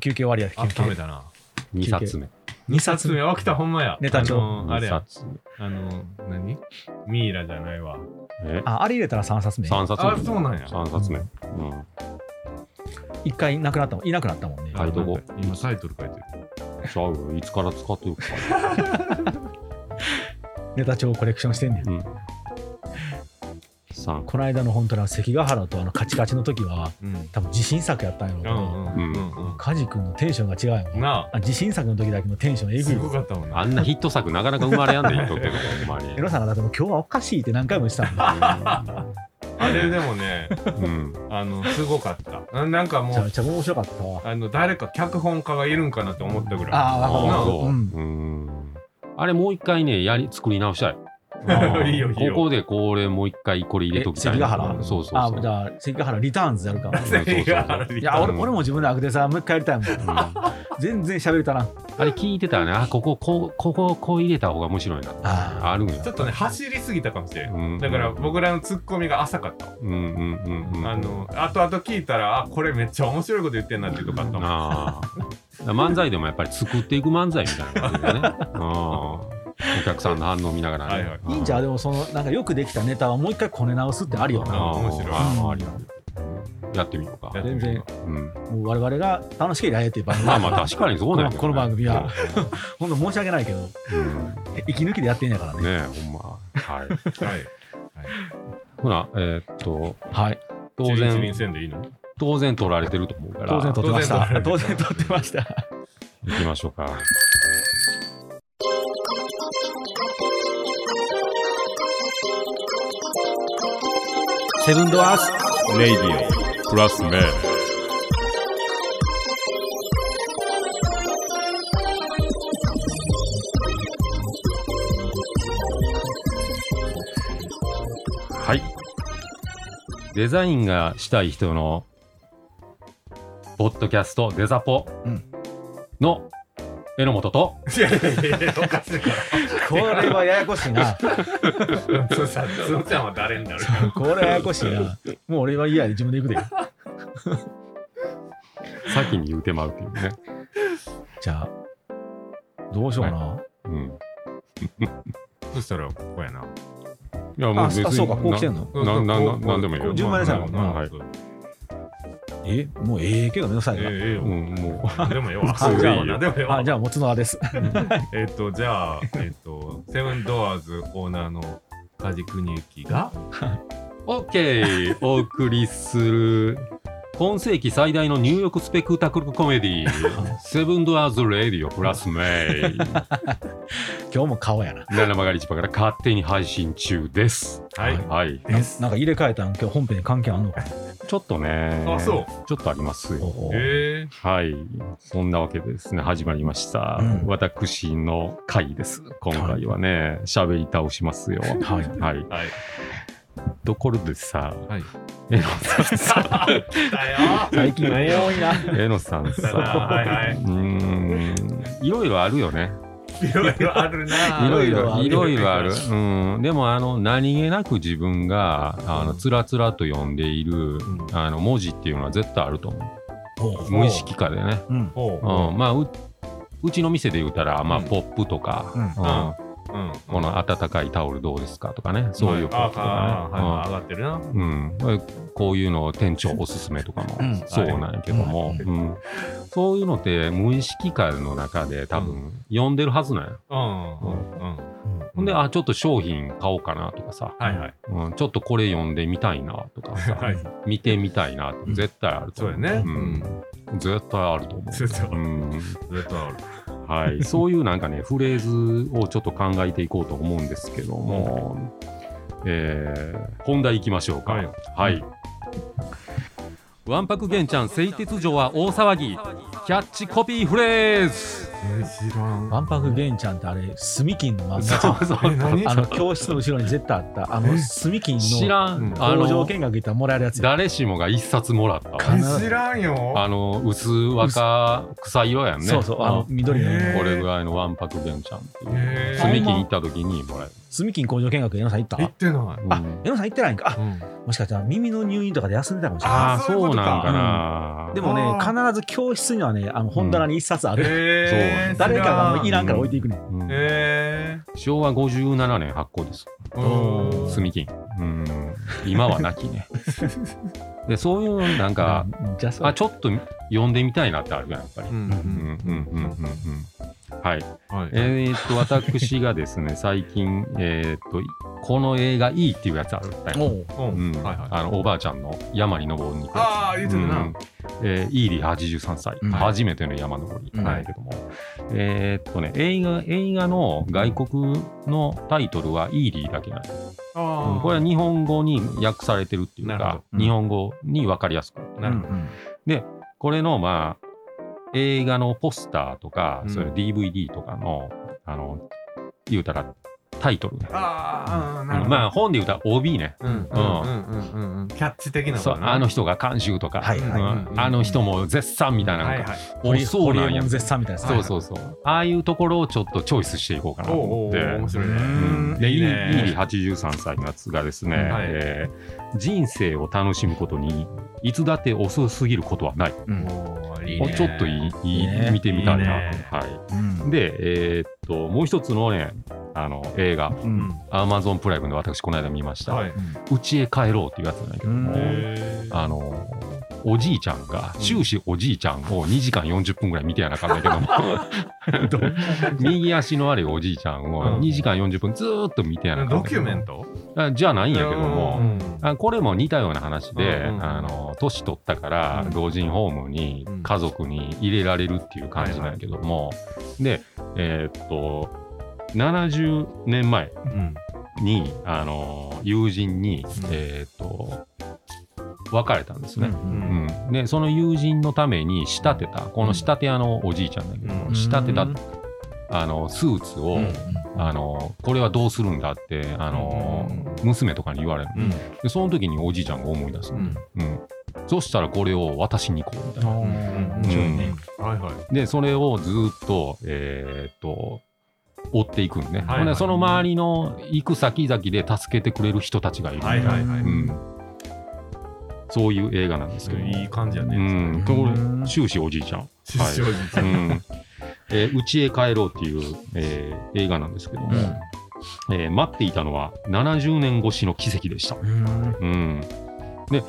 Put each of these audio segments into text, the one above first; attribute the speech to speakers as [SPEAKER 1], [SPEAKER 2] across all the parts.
[SPEAKER 1] 休憩終わりや休憩
[SPEAKER 2] 温めたな。
[SPEAKER 3] 2冊目。
[SPEAKER 1] 2
[SPEAKER 2] 2冊目、起きたほんまや。
[SPEAKER 1] ネタ帳
[SPEAKER 2] あのあれ
[SPEAKER 3] 2
[SPEAKER 2] や。
[SPEAKER 3] 冊目。
[SPEAKER 2] あの、何？ミイラじゃないわ。
[SPEAKER 3] え？
[SPEAKER 1] ああれ入れたら3冊目
[SPEAKER 3] 3冊目。
[SPEAKER 2] あそうなんや
[SPEAKER 3] 3冊目。うん。
[SPEAKER 1] 一回なくなったもんいなくなったもんね
[SPEAKER 3] はいどこ
[SPEAKER 2] なんか今タイトル書いてる。
[SPEAKER 3] ちゃうよ。いつから使ってるか。
[SPEAKER 1] ネタ帳コレクションしてんねん
[SPEAKER 3] うん。3。
[SPEAKER 1] この間の本当に関ヶ原とあのカチカチの時は
[SPEAKER 2] うん。
[SPEAKER 1] 多分自信作やったんやろうけど、
[SPEAKER 2] うんうんうん
[SPEAKER 1] 梶君のテンションが違うよ
[SPEAKER 2] うん。な
[SPEAKER 1] あ自信作の時だけのテンションえ
[SPEAKER 2] あ、す
[SPEAKER 1] ぐい
[SPEAKER 2] ごかったもんな。
[SPEAKER 3] あんなヒット作なかなか生まれやんでいいとってほんまに
[SPEAKER 1] エ。ロさんがだってもう今日はおかしいって何回も言ってたもん
[SPEAKER 2] あれでもね、
[SPEAKER 3] うん。
[SPEAKER 2] あの、すごかった。ななんかもう
[SPEAKER 1] めちゃめ、ちゃ面白かったわ
[SPEAKER 2] あの、誰か脚本家がいるんかなって思ったぐらい。
[SPEAKER 1] あーわかる
[SPEAKER 2] な
[SPEAKER 1] る
[SPEAKER 3] そう。
[SPEAKER 1] うん
[SPEAKER 3] うん。あれもう一回ね、やり、作り直したい。
[SPEAKER 2] あいいよいいよ。
[SPEAKER 3] ここでこれもう一回これ入れときたい
[SPEAKER 1] 関ヶ原？
[SPEAKER 3] そうそうそう。
[SPEAKER 1] あじゃあ関ヶ原リターンズやるか
[SPEAKER 2] 関ヶ原
[SPEAKER 1] いや俺俺も自分でアクテさもう一回やりたいもん
[SPEAKER 3] うん
[SPEAKER 1] 全然喋れたな
[SPEAKER 3] あれ聞いてたらね、あ、ここ、こう、ここ、こう入れた方が面白いな。
[SPEAKER 1] あ
[SPEAKER 3] あるんや。
[SPEAKER 2] ちょっとね、走りすぎたかもしれん。
[SPEAKER 3] うん
[SPEAKER 2] だから僕らのツッコミが浅かった。
[SPEAKER 3] うんうんうんうん。
[SPEAKER 2] あの、後々聞いたら、あ、これめっちゃ面白いこと言ってんなっていうとこあったもん。
[SPEAKER 3] ああ。漫才でもやっぱり作っていく漫才みたいな感じでね。うん。お客さんの反応見ながらね。
[SPEAKER 2] はいはい。
[SPEAKER 1] いいんじゃんでもそのなんかよくできたネタはもう一回こね直すってあるよな。
[SPEAKER 2] 面白い。
[SPEAKER 3] あー
[SPEAKER 1] うん
[SPEAKER 3] ありやってみようか。
[SPEAKER 2] やってみよう
[SPEAKER 3] ん。
[SPEAKER 1] もう我々が楽しければええっていう番組。
[SPEAKER 3] まあまあ確かにそうだよね。
[SPEAKER 1] この番組は。ほんと申し訳ないけど。
[SPEAKER 3] うん。
[SPEAKER 1] 息抜きでやってんやからね。
[SPEAKER 3] ねえ、ほんま。はい。
[SPEAKER 2] はい。
[SPEAKER 3] ほな、えーっと、
[SPEAKER 1] はい。
[SPEAKER 3] 当然、
[SPEAKER 2] せんでいいの？
[SPEAKER 3] 当然取られてると思うから、
[SPEAKER 1] 当然撮ってました。当
[SPEAKER 2] 当然
[SPEAKER 1] 然撮ってました。
[SPEAKER 3] 行きましょうか。
[SPEAKER 1] セブンドアーズ
[SPEAKER 2] レイディオプラスメ
[SPEAKER 3] はい。デザインがしたい人の、ポッドキャスト、デザポ
[SPEAKER 1] うん
[SPEAKER 3] の、榎本と、
[SPEAKER 2] いやいやいや、おかしいか
[SPEAKER 1] これはややこしいな
[SPEAKER 2] ら。そうさ、つんちゃんは誰になるか。
[SPEAKER 1] これはややこしいなもう俺は嫌で自分で行くで
[SPEAKER 3] 先に言うてまうっていうね。
[SPEAKER 1] じゃあどうしようかな、
[SPEAKER 3] うん。
[SPEAKER 2] そしたら、ここやな。
[SPEAKER 3] いや、
[SPEAKER 1] ああそうかこう来てんの？
[SPEAKER 3] な、な、な、なんでもいいよ。
[SPEAKER 1] 順番ですよ
[SPEAKER 3] まあまあはい。
[SPEAKER 1] えもうええけどめんどくさいな、
[SPEAKER 2] ええええよ。
[SPEAKER 3] うん、も
[SPEAKER 2] なん でもよ。
[SPEAKER 1] あじゃあ
[SPEAKER 2] でもよ。
[SPEAKER 1] あじゃあもつのあです
[SPEAKER 2] えっと、じゃあ、えっと、セブンドアーズオーナーの梶邦之が、
[SPEAKER 3] う、オッケーお送りする、今世紀最大の入浴スペクタクルコメディセブンドアーズ・レディオプラスメイ。
[SPEAKER 1] 今日も顔やな
[SPEAKER 3] 七曲り市場から勝手に配信中です。
[SPEAKER 2] はい。
[SPEAKER 3] はい。
[SPEAKER 1] ななんか入れ替えたん今日本編に関係あんのか
[SPEAKER 3] ちょっとね、
[SPEAKER 2] あそう
[SPEAKER 3] ちょっとありますよ。
[SPEAKER 1] おお
[SPEAKER 2] え
[SPEAKER 3] はい。そんなわけでですね、始まりました。
[SPEAKER 1] うん
[SPEAKER 3] 私の回です。今回はね、喋、り倒しますよ。
[SPEAKER 1] はい
[SPEAKER 3] はい。
[SPEAKER 2] ー、はい。
[SPEAKER 3] ところでさ、
[SPEAKER 2] はい。
[SPEAKER 3] えのさんさ、
[SPEAKER 1] 最近多いな
[SPEAKER 3] えのさんさ、
[SPEAKER 2] はいはいう
[SPEAKER 3] ーん、いろいろあるよね。
[SPEAKER 2] いろいろあるな。
[SPEAKER 3] いろい
[SPEAKER 1] いろいろあ
[SPEAKER 3] ろ、
[SPEAKER 1] る
[SPEAKER 3] いある。うん。でも、あの、何気なく自分が、あの、
[SPEAKER 2] うん
[SPEAKER 3] つらつらと読んでいる、
[SPEAKER 2] ん
[SPEAKER 3] あの、文字っていうのは絶対あると思
[SPEAKER 1] ほ
[SPEAKER 3] う。無意識化でね。
[SPEAKER 1] ううん
[SPEAKER 2] ほう
[SPEAKER 3] うん。まあ、う、うちの店で言うたら、まあ、
[SPEAKER 2] うん
[SPEAKER 3] ポップとか、
[SPEAKER 1] うん
[SPEAKER 3] うん
[SPEAKER 2] うん。
[SPEAKER 3] この温かいタオルどうですかとかね、そういうポッ
[SPEAKER 2] あ
[SPEAKER 3] プとか
[SPEAKER 2] あはいはい
[SPEAKER 3] ね。
[SPEAKER 2] 上がってるな。
[SPEAKER 3] うんうんこういうの店長おすすめとかも
[SPEAKER 1] うん
[SPEAKER 3] そうなんやけども、
[SPEAKER 1] うん
[SPEAKER 3] うんそういうのって無意識化の中で多分読んでるはずなんや。
[SPEAKER 2] うん。うん。
[SPEAKER 3] ほんで、あ、ちょっと商品買おうかなとかさ、
[SPEAKER 2] はいはい。
[SPEAKER 3] うん、ちょっとこれ読んでみたいなとかさ、
[SPEAKER 2] はい。
[SPEAKER 3] 見てみたいなって絶対あると思う。
[SPEAKER 2] そうやね。
[SPEAKER 3] うん。絶対あると思う。
[SPEAKER 2] 絶対ある
[SPEAKER 3] うん
[SPEAKER 2] 絶対ある。
[SPEAKER 3] はい、そういうなんかね、フレーズをちょっと考えていこうと思うんですけども、えー本題いきましょうか。
[SPEAKER 2] はい
[SPEAKER 3] はい。わんぱく玄ちゃん、製鉄所は大騒ぎ。キャッチコピーフレーズ
[SPEAKER 2] えー、知らん。
[SPEAKER 1] 万博玄ちゃんってあれ、スミキンの漫画じゃん。
[SPEAKER 3] そうそう。
[SPEAKER 1] あの教室の後ろに絶対あった、あの
[SPEAKER 2] え？
[SPEAKER 1] スミキン
[SPEAKER 3] 知
[SPEAKER 1] の
[SPEAKER 3] らん、あ
[SPEAKER 1] 工場
[SPEAKER 3] の
[SPEAKER 1] 見学行ったらもらえるやつや。
[SPEAKER 3] 誰しもが一冊もらった。
[SPEAKER 2] 知らんよ。
[SPEAKER 3] あの薄若草色やんね。
[SPEAKER 1] そうそう、あの緑の。
[SPEAKER 3] これぐらいのわんぱく玄ちゃんっていう。
[SPEAKER 2] へー。
[SPEAKER 3] 積み木に行った時にもらえる、
[SPEAKER 1] スミキン工場見学、江野さん行った？
[SPEAKER 2] 行ってない。
[SPEAKER 3] うん。
[SPEAKER 1] あ、江野さん行ってないんか？あ、
[SPEAKER 2] うん。
[SPEAKER 1] もしかしたら耳の入院とかで休んでたかもしれない。
[SPEAKER 3] ああ
[SPEAKER 2] そういうことか。
[SPEAKER 3] そうなんかな、
[SPEAKER 1] でもね、必ず教室にはね、あの本棚に一冊ある。
[SPEAKER 2] えー、
[SPEAKER 1] 誰かがいらんから
[SPEAKER 3] うん
[SPEAKER 1] 置いていくね。
[SPEAKER 3] うん。
[SPEAKER 2] え
[SPEAKER 3] 昭和57年発行です。
[SPEAKER 2] ー、おー
[SPEAKER 3] 積み金。うん。今はなきね。でそういうのなんか、
[SPEAKER 1] あ
[SPEAKER 3] ちょっと読んでみたいなってあるやんやっぱり、
[SPEAKER 2] うん。
[SPEAKER 3] うんうんうんうんうんはい。
[SPEAKER 2] はい。
[SPEAKER 3] えー、っと私がですね 最近えー、っとこの映画いいっていうやつあるんだよ、
[SPEAKER 1] おう。
[SPEAKER 2] うん。
[SPEAKER 3] うん。
[SPEAKER 2] はいはい。
[SPEAKER 3] あのおばあちゃんの山に登りに行く。やつ
[SPEAKER 2] ああ、言ってたな。
[SPEAKER 3] うん。えーイーリー83歳、
[SPEAKER 1] うん
[SPEAKER 3] 初めての山登りなんやけども、えーっとね映画映画の外国のタイトルはイーリーだけなんよ
[SPEAKER 2] あー。
[SPEAKER 3] うん。これは日本語に訳されてるっていうか日本語に分かりやすく。
[SPEAKER 2] なる。ほど。
[SPEAKER 3] これの、まあ、映画のポスターとか、
[SPEAKER 2] うん
[SPEAKER 3] それ DVD とかの、あの、言うたらタイトルね。
[SPEAKER 2] ああ、なるほど。
[SPEAKER 3] まあ、本で言うたら OB ね。
[SPEAKER 2] うんうんうんうんうん。キャッチ的な
[SPEAKER 3] そうあの人が監修とか、
[SPEAKER 1] はいはい
[SPEAKER 3] うんあの人も絶賛みたいなのが、
[SPEAKER 2] はい
[SPEAKER 3] そうな。
[SPEAKER 1] 絶賛みたいな
[SPEAKER 3] そうそうそう。ああいうところをちょっとチョイスしていこうかなと
[SPEAKER 2] おお
[SPEAKER 3] 思って。
[SPEAKER 2] 面白いね。
[SPEAKER 3] うんで、イ
[SPEAKER 2] いい
[SPEAKER 3] ーリー
[SPEAKER 2] ね。
[SPEAKER 3] 83歳のやつがですね、
[SPEAKER 2] はい
[SPEAKER 3] えー人生を楽しむことにいつだって遅すぎることはない。
[SPEAKER 1] うん。
[SPEAKER 3] ちょっといいいい見てみたいな。
[SPEAKER 2] いいね
[SPEAKER 3] は
[SPEAKER 1] うん
[SPEAKER 3] い、で、えーっと、もう一つのね、あの映画、
[SPEAKER 1] う
[SPEAKER 2] うんん。
[SPEAKER 3] Amazon プライムで私、この間見ました、
[SPEAKER 2] はい。
[SPEAKER 3] うちへ帰ろうっていうやつなんだけども、あのおじいちゃんが、終始おじいちゃんを2時間40分ぐらい見てやなあかんだけども、右足の悪いおじいちゃんを2時間40分ずーっと見てやなあかん
[SPEAKER 2] ドキ
[SPEAKER 3] だけど
[SPEAKER 2] ュメント？
[SPEAKER 3] あじゃないんやけども、
[SPEAKER 2] うん。
[SPEAKER 3] あこれも似たような話で、
[SPEAKER 2] うんうん
[SPEAKER 3] あの年取ったから
[SPEAKER 2] うん。
[SPEAKER 3] 老人ホームに
[SPEAKER 2] うん。
[SPEAKER 3] 家族に入れられるっていう感じなんやけども、でえーっと70年前
[SPEAKER 2] うん。
[SPEAKER 3] にあの友人に、
[SPEAKER 2] うん。
[SPEAKER 3] えーっと別れたんですね。
[SPEAKER 1] うん
[SPEAKER 3] うんでその友人のために仕立てたこの仕立て屋のおじいちゃんだけども、
[SPEAKER 2] うん。
[SPEAKER 3] 仕立てた、
[SPEAKER 1] うん。
[SPEAKER 3] あのスーツを、
[SPEAKER 2] うん
[SPEAKER 3] あのこれはどうするんだってあの、
[SPEAKER 2] う
[SPEAKER 3] 娘とかに言われる、
[SPEAKER 2] うん。
[SPEAKER 3] でその時におじいちゃんが思い出す、
[SPEAKER 2] う
[SPEAKER 3] うん。
[SPEAKER 2] ん。
[SPEAKER 3] そしたらこれを渡しに行こうみたいな。
[SPEAKER 1] うん。
[SPEAKER 2] はいはい。
[SPEAKER 3] でそれをずっとえーっと追っていくんね、
[SPEAKER 2] はいはい。
[SPEAKER 3] ほんでその周りの行く先々で助けてくれる人たちがいる、
[SPEAKER 2] はいはいはい。
[SPEAKER 3] うん、そういう映画なんですけども、
[SPEAKER 2] いい感じや
[SPEAKER 3] う
[SPEAKER 2] ね。
[SPEAKER 3] ん、こ
[SPEAKER 1] うん。
[SPEAKER 3] れ終始おじいちゃん。
[SPEAKER 2] 出生時
[SPEAKER 3] う。ん。えー、家へ帰ろうっていう、えー映画なんですけども、えー待っていたのは70年越しの奇跡でした。
[SPEAKER 1] うん。
[SPEAKER 3] うん、で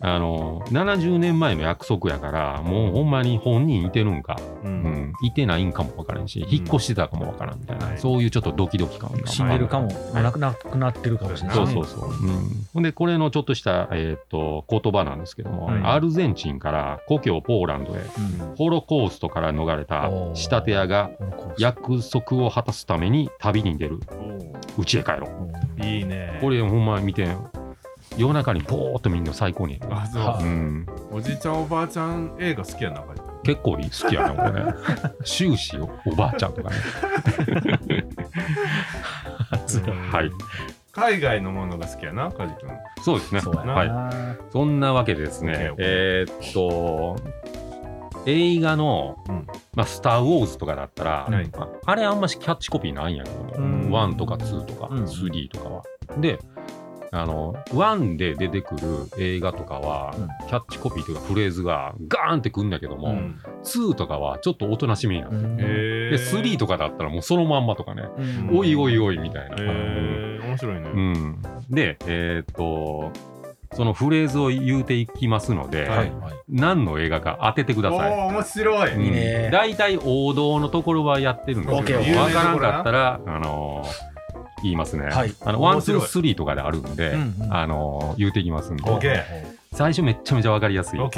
[SPEAKER 3] あの70年前の約束やからもうほんまに本人いてるんか、
[SPEAKER 2] う。
[SPEAKER 3] うん。ん、いてないんかもわからんし、引っ越してたかもわからんみたいな、
[SPEAKER 2] はい。
[SPEAKER 3] そういうちょっとドキドキ感が
[SPEAKER 1] 死んでるかも、なくなくなってるかもしれない。
[SPEAKER 3] そうそうそう。うん、ほんで、これのちょっとした、えーっと言葉なんですけども、
[SPEAKER 2] はい。
[SPEAKER 3] アルゼンチンから故郷ポーランドへ、
[SPEAKER 1] うん。
[SPEAKER 3] ホロコーストから逃れた仕立て屋が約束を果たすために旅に出る。
[SPEAKER 2] お
[SPEAKER 3] 家へ帰ろう。
[SPEAKER 2] いいね。
[SPEAKER 3] これほんま見て、夜中にボーっと見るの最高に。
[SPEAKER 2] あ、そう
[SPEAKER 1] は。
[SPEAKER 3] うん、
[SPEAKER 2] おじいちゃんおばあちゃん映画好きやな。
[SPEAKER 3] 結構好きやね、これね。終始おばあちゃんとかね。はい。
[SPEAKER 2] 海外のものが好きやな、カジ君。
[SPEAKER 3] そうですね。
[SPEAKER 1] そうやな。
[SPEAKER 3] はい。そんなわけでですね
[SPEAKER 2] OK、
[SPEAKER 3] えーっと、映画の、
[SPEAKER 2] うん
[SPEAKER 3] まあ、スター・ウォーズとかだったら、
[SPEAKER 2] はい
[SPEAKER 3] まああれあんましキャッチコピーないんやけども、
[SPEAKER 1] うん
[SPEAKER 3] 1とか2とか
[SPEAKER 1] うん
[SPEAKER 3] 3とかは。で、あの、1で出てくる映画とかは、
[SPEAKER 1] うん
[SPEAKER 3] キャッチコピーというかフレーズがガーンってくんだけども、
[SPEAKER 2] うん
[SPEAKER 3] 2とかはちょっとおとなしめになってる。
[SPEAKER 1] うん
[SPEAKER 2] へ
[SPEAKER 3] で、3とかだったらもうそのまんまとかね、
[SPEAKER 1] うん
[SPEAKER 3] おいおいおいみたいな。
[SPEAKER 2] へえ、面白いね。
[SPEAKER 3] うん、で、えーっと、そのフレーズを言うていきますので、
[SPEAKER 2] はい
[SPEAKER 1] はい。
[SPEAKER 3] 何の映画か当ててください。
[SPEAKER 2] お、面白い。
[SPEAKER 3] うん
[SPEAKER 1] いいね
[SPEAKER 3] 大体王道のところはやってるんですけど、わからんかったら、あのー言いますね。
[SPEAKER 1] はい
[SPEAKER 3] あの、ワン、ツー、スリーとかであるんで、
[SPEAKER 1] うんうん
[SPEAKER 3] あのー言うていきますんで、
[SPEAKER 2] OK
[SPEAKER 3] 最初めっちゃめちゃわかりやすい。もう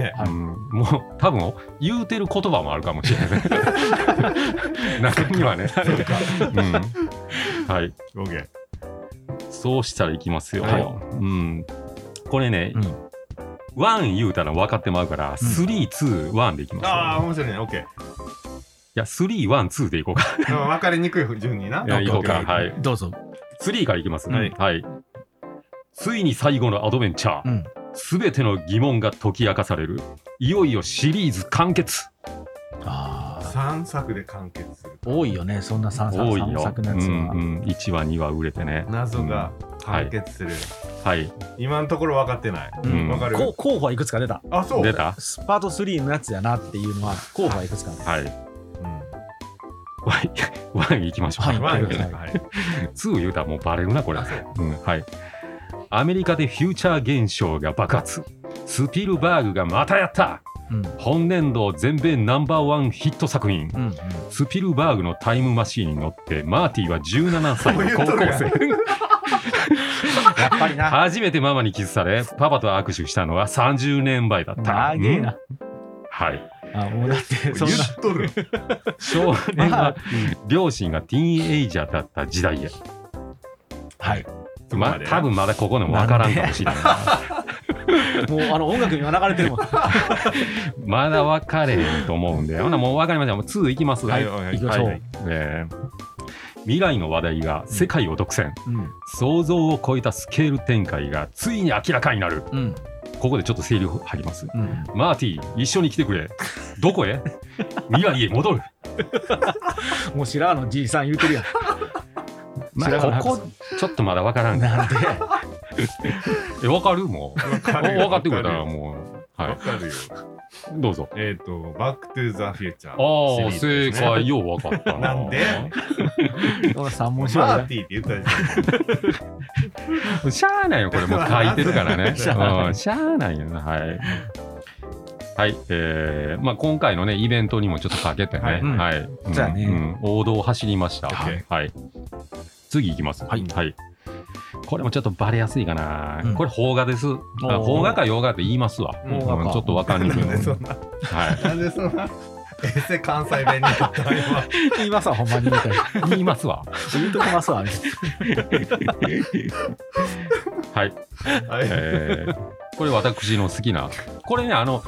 [SPEAKER 3] 多分言うてる言葉もあるかもしれない。中にはね。うん、はい。
[SPEAKER 2] オッケー。
[SPEAKER 3] そうしたらいきますよ。
[SPEAKER 1] はい
[SPEAKER 3] うん、これね、
[SPEAKER 1] うん
[SPEAKER 3] ワン言うたら分かってまうから、スリー、ツー、ワンでいきますよ。
[SPEAKER 2] ああ、面白いね。オッケ
[SPEAKER 3] や、3、1、2でいこうか。
[SPEAKER 2] うん分かりにくい順にな。
[SPEAKER 3] いや、いこうか。はい。
[SPEAKER 1] どうぞ。
[SPEAKER 3] 3からいきます。
[SPEAKER 2] はい
[SPEAKER 3] はい。ついに最後のアドベンチャー。
[SPEAKER 1] うん。
[SPEAKER 3] すべての疑問が解き明かされる。いよいよシリーズ完結。
[SPEAKER 1] ああ。
[SPEAKER 2] 3作で完結する。
[SPEAKER 1] 多いよね、そんな三作三
[SPEAKER 3] 多いよ。
[SPEAKER 1] 作のやつは。
[SPEAKER 3] うんうん、1話、2話売れてね。
[SPEAKER 2] 謎が完結する。
[SPEAKER 3] はい。
[SPEAKER 2] 今のところ分かってない。
[SPEAKER 3] うん
[SPEAKER 2] 分かる？
[SPEAKER 1] こう候補はいくつか出た。
[SPEAKER 2] あ、そう。
[SPEAKER 3] 出た？
[SPEAKER 1] スパート3のやつやなっていうのは候補はいくつかある。
[SPEAKER 3] はい。
[SPEAKER 2] うん
[SPEAKER 3] ワン行きましょう。
[SPEAKER 1] はい
[SPEAKER 2] ワン
[SPEAKER 1] はい
[SPEAKER 2] はい。
[SPEAKER 3] 2言うたらもうバレるな、これ。
[SPEAKER 2] う
[SPEAKER 3] うん、はい。アメリカでフューチャー現象が爆発。スピルバーグがまたやった
[SPEAKER 1] うん。
[SPEAKER 3] 本年度全米ナンバーワンヒット作品。
[SPEAKER 1] うん。
[SPEAKER 3] スピルバーグのタイムマシーンに乗って、マーティは17歳の高校生。
[SPEAKER 1] やっぱりな。
[SPEAKER 3] 初めてママにキスされ、パパと握手したのは30年前だった。うん。はい。
[SPEAKER 1] あ、もうだって、そんな
[SPEAKER 2] 言。っとる。
[SPEAKER 3] 少年
[SPEAKER 1] まあ
[SPEAKER 3] は両親がティーンエイジャーだった時代へ。
[SPEAKER 1] はい。
[SPEAKER 3] ま多分まだここでもわからんかもしれないな。
[SPEAKER 1] もうあの音楽には流れてるもん。
[SPEAKER 3] まだ分かれへんと思うんで、ほなもう分かりました。もう2いきます。
[SPEAKER 2] はいはい
[SPEAKER 1] 行きましょう
[SPEAKER 3] はいえー未来の話題が世界を独占、
[SPEAKER 1] うん。
[SPEAKER 3] 想像を超えたスケール展開がついに明らかになる。
[SPEAKER 1] うん。
[SPEAKER 3] ここでちょっと整理入ります。
[SPEAKER 1] うん。
[SPEAKER 3] マーティ、一緒に来てくれ。どこへ？未来へ戻る。
[SPEAKER 1] もう白髪の？じいさん言うてるやん。
[SPEAKER 3] まあ、ここ、ちょっとまだ分からん。
[SPEAKER 1] なんで？
[SPEAKER 3] え、分かる？もう。
[SPEAKER 2] 分か
[SPEAKER 3] ってくれたらもう。はい。
[SPEAKER 2] 分かるよ。
[SPEAKER 3] どうぞ。
[SPEAKER 2] えっと、バックトゥザフューチャー。
[SPEAKER 3] ああ、正解よう分かったな。
[SPEAKER 2] なんで？
[SPEAKER 1] 三
[SPEAKER 2] マ
[SPEAKER 1] 文字は
[SPEAKER 2] ーティーって言ったじ
[SPEAKER 3] しゃあないよ、これもう書いてるからね。
[SPEAKER 1] しゃあない
[SPEAKER 3] うんしゃあないよな、はい。はい、えーまあ、今回のね、イベントにもちょっとかけてね、
[SPEAKER 2] はい
[SPEAKER 3] はい。ん
[SPEAKER 1] そうやね
[SPEAKER 3] ん王道を走りました。はい。次いきます。
[SPEAKER 1] はい
[SPEAKER 3] これもちょっとバレやすいかな。
[SPEAKER 1] うん
[SPEAKER 3] これ、邦画です。邦画か洋画って言いますわ。
[SPEAKER 2] うん
[SPEAKER 3] ちょっとわかん。にくい
[SPEAKER 2] なんでそんな、
[SPEAKER 3] はい。
[SPEAKER 2] なんでそんな、エセ関西弁に。
[SPEAKER 1] 言いますわ、ほんまに言うたら。
[SPEAKER 3] 言いますわ。
[SPEAKER 1] 言うときますわ、ね。
[SPEAKER 3] はい。
[SPEAKER 2] はい
[SPEAKER 3] えーこれ私の好きなこれねあの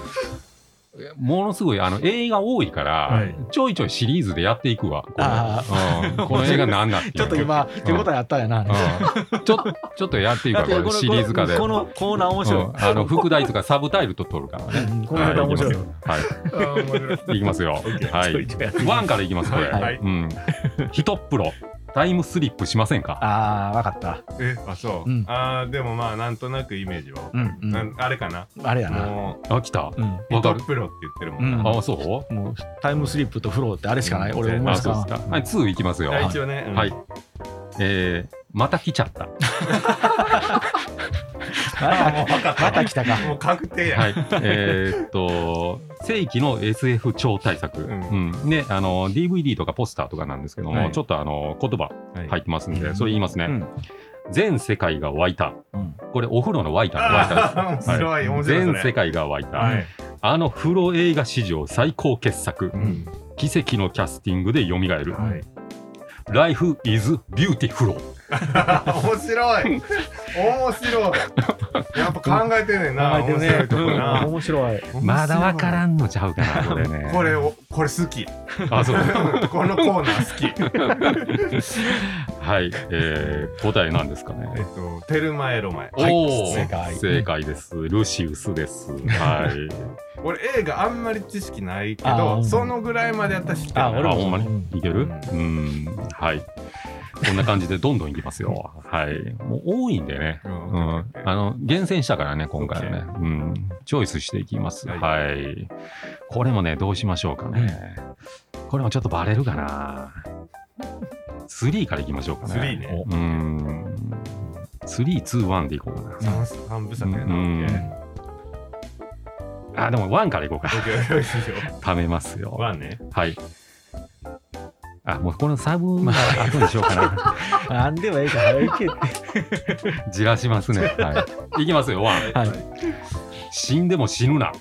[SPEAKER 3] ものすごいあの映画多いから、
[SPEAKER 2] はい。
[SPEAKER 3] ちょいちょいシリーズでやっていくわ。こうん、この映画なんだっていう。
[SPEAKER 1] ちょっと今、手応えあったんやな。
[SPEAKER 3] うん、ちょちょっとやっていくわこ
[SPEAKER 1] の
[SPEAKER 3] シリーズ化で。
[SPEAKER 1] このコーナー面白い。
[SPEAKER 3] うん。あの副題とかサブタイルと取るからね。
[SPEAKER 1] うんこのネタ面白い。
[SPEAKER 3] はい。
[SPEAKER 2] あー面白い。
[SPEAKER 3] いきますよ。はい。ワンからいきますこれ、
[SPEAKER 2] はい。
[SPEAKER 3] うん、ヒトプロタイムスリップしませんか？
[SPEAKER 1] ああ、わかった。
[SPEAKER 2] え、あ、そう。
[SPEAKER 1] うん
[SPEAKER 2] ああ、でもまあ、なんとなくイメージは。
[SPEAKER 1] うんうん
[SPEAKER 2] あれかな？
[SPEAKER 1] あれやな。
[SPEAKER 2] も
[SPEAKER 3] あ来た
[SPEAKER 1] うん。
[SPEAKER 2] う、ヒ
[SPEAKER 3] わか
[SPEAKER 2] プロって言ってるもん
[SPEAKER 1] うん
[SPEAKER 2] な。
[SPEAKER 3] あそう？
[SPEAKER 1] もうタイムスリップとフローってあれしかない。
[SPEAKER 2] うん
[SPEAKER 1] 俺思い
[SPEAKER 3] すかはい2いきますよ
[SPEAKER 2] 一応ね。うん
[SPEAKER 3] はい。えー、また来ちゃった。
[SPEAKER 2] あもう
[SPEAKER 1] また来たか。
[SPEAKER 2] もう確定や。
[SPEAKER 3] はい。えーっと、正規の SF 超大作。
[SPEAKER 2] う
[SPEAKER 3] うんん。で、あの、DVD とかポスターとかなんですけども、
[SPEAKER 2] はい
[SPEAKER 3] ちょっとあの、言葉
[SPEAKER 2] はい
[SPEAKER 3] 入ってますんで、
[SPEAKER 1] うん
[SPEAKER 3] それ言いますね。
[SPEAKER 1] うん。
[SPEAKER 3] 全世界が湧いた。
[SPEAKER 1] うん。
[SPEAKER 3] これ、お風呂の湧いたの湧いたです。
[SPEAKER 2] あー面白い。
[SPEAKER 3] 全世
[SPEAKER 2] 界。
[SPEAKER 3] 界が湧いた、
[SPEAKER 2] はい。
[SPEAKER 3] あの風呂映画史上最高傑作、
[SPEAKER 2] うん。
[SPEAKER 3] 奇跡のキャスティングで蘇る、
[SPEAKER 2] はい。
[SPEAKER 3] Life is Beautiful
[SPEAKER 2] 面白い。面白い。やっぱ考えてんねんな。
[SPEAKER 1] 考えてるね
[SPEAKER 2] 面白いとこ
[SPEAKER 1] うん
[SPEAKER 2] な。
[SPEAKER 1] 面白い。
[SPEAKER 3] まだわから
[SPEAKER 2] ん。
[SPEAKER 3] んのちゃうかなこれね
[SPEAKER 2] これを、これ好き。
[SPEAKER 3] あそう
[SPEAKER 2] このコーナー好き。
[SPEAKER 3] はい、えー、答えなんですかね
[SPEAKER 2] えっと、テルマエロマエ。
[SPEAKER 1] はい正解
[SPEAKER 3] 正解です。ルシウスです。はい。
[SPEAKER 2] 俺映画あんまり知識ないけど、
[SPEAKER 1] ん
[SPEAKER 2] そのぐらいまでやったら知ってるな。
[SPEAKER 1] あ俺も
[SPEAKER 3] あ、ほんまに？
[SPEAKER 1] うん
[SPEAKER 3] いける？うん。はい。こんな感じでどんどんいきますよ。はい。もう多いんでね。
[SPEAKER 2] う
[SPEAKER 3] うんん。あの、厳選したからね、今回はね。うん。チョイスしていきます。
[SPEAKER 2] はい
[SPEAKER 3] はい。これもね、どうしましょうかね。これもちょっとバレるかな。3からいきましょうかね。
[SPEAKER 2] 3ね
[SPEAKER 3] おうん。3、2、1でいこうかな。
[SPEAKER 2] 三三部作やな。
[SPEAKER 3] あ、でも1からいこうか
[SPEAKER 2] オ。ッケーよしよ
[SPEAKER 3] 貯めますよ。
[SPEAKER 2] ワンね。
[SPEAKER 3] はい。あ、もうこのサブは後にしようかな。
[SPEAKER 1] なんでもええから早いけど。
[SPEAKER 3] じらしますね。はい。いきますよ、ワン。
[SPEAKER 1] はい。
[SPEAKER 3] 死んでも死ぬな。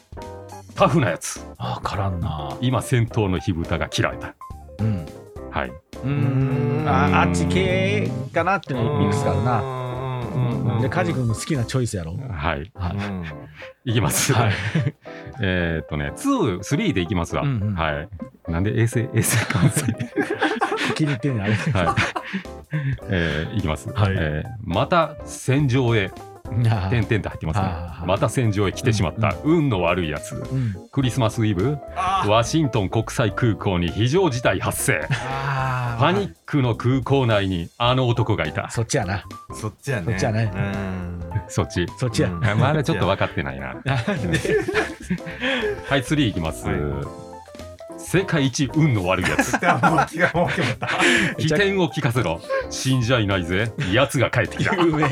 [SPEAKER 3] タフなやつ。
[SPEAKER 1] あ、からんな。
[SPEAKER 3] 今、戦闘の火蓋が切られた。
[SPEAKER 1] うん。
[SPEAKER 3] はい。
[SPEAKER 1] うーん。あ、あっち系かなっていうのミックスかあるな。
[SPEAKER 2] な
[SPEAKER 1] で、カジ君の好きなチョイスやろ。
[SPEAKER 3] はい。
[SPEAKER 1] はい。
[SPEAKER 3] いきます。
[SPEAKER 1] はい。
[SPEAKER 3] えーっとね、2、3でいきますわ。
[SPEAKER 1] うんうん
[SPEAKER 3] はい。なんで衛星、衛星関西
[SPEAKER 1] 気に入ってんねんあれ。
[SPEAKER 3] はい。えーいきます。
[SPEAKER 1] はい
[SPEAKER 3] えーまた戦場へ、点々って入ってますねまた戦場へ来てしまった、運の悪いやつ。
[SPEAKER 1] うん。
[SPEAKER 3] クリスマスイブ、
[SPEAKER 2] あ
[SPEAKER 3] ワシントン国際空港に非常事態発生。
[SPEAKER 1] あ
[SPEAKER 3] パニックの空港内にあの男がいた。
[SPEAKER 1] そっちやな。
[SPEAKER 2] そっちやね
[SPEAKER 1] そっちやね
[SPEAKER 2] うん
[SPEAKER 3] そっち。
[SPEAKER 1] そっちや。
[SPEAKER 2] うん
[SPEAKER 3] あまだちょっと分かってないな。
[SPEAKER 1] なんで
[SPEAKER 3] はい、3いきます。
[SPEAKER 2] はい
[SPEAKER 3] 世界一運の悪いやつ。
[SPEAKER 2] でももう気がもう決まった
[SPEAKER 3] 起点を聞かせろ。死んじゃいないぜ。奴が帰ってきた。
[SPEAKER 1] 有名。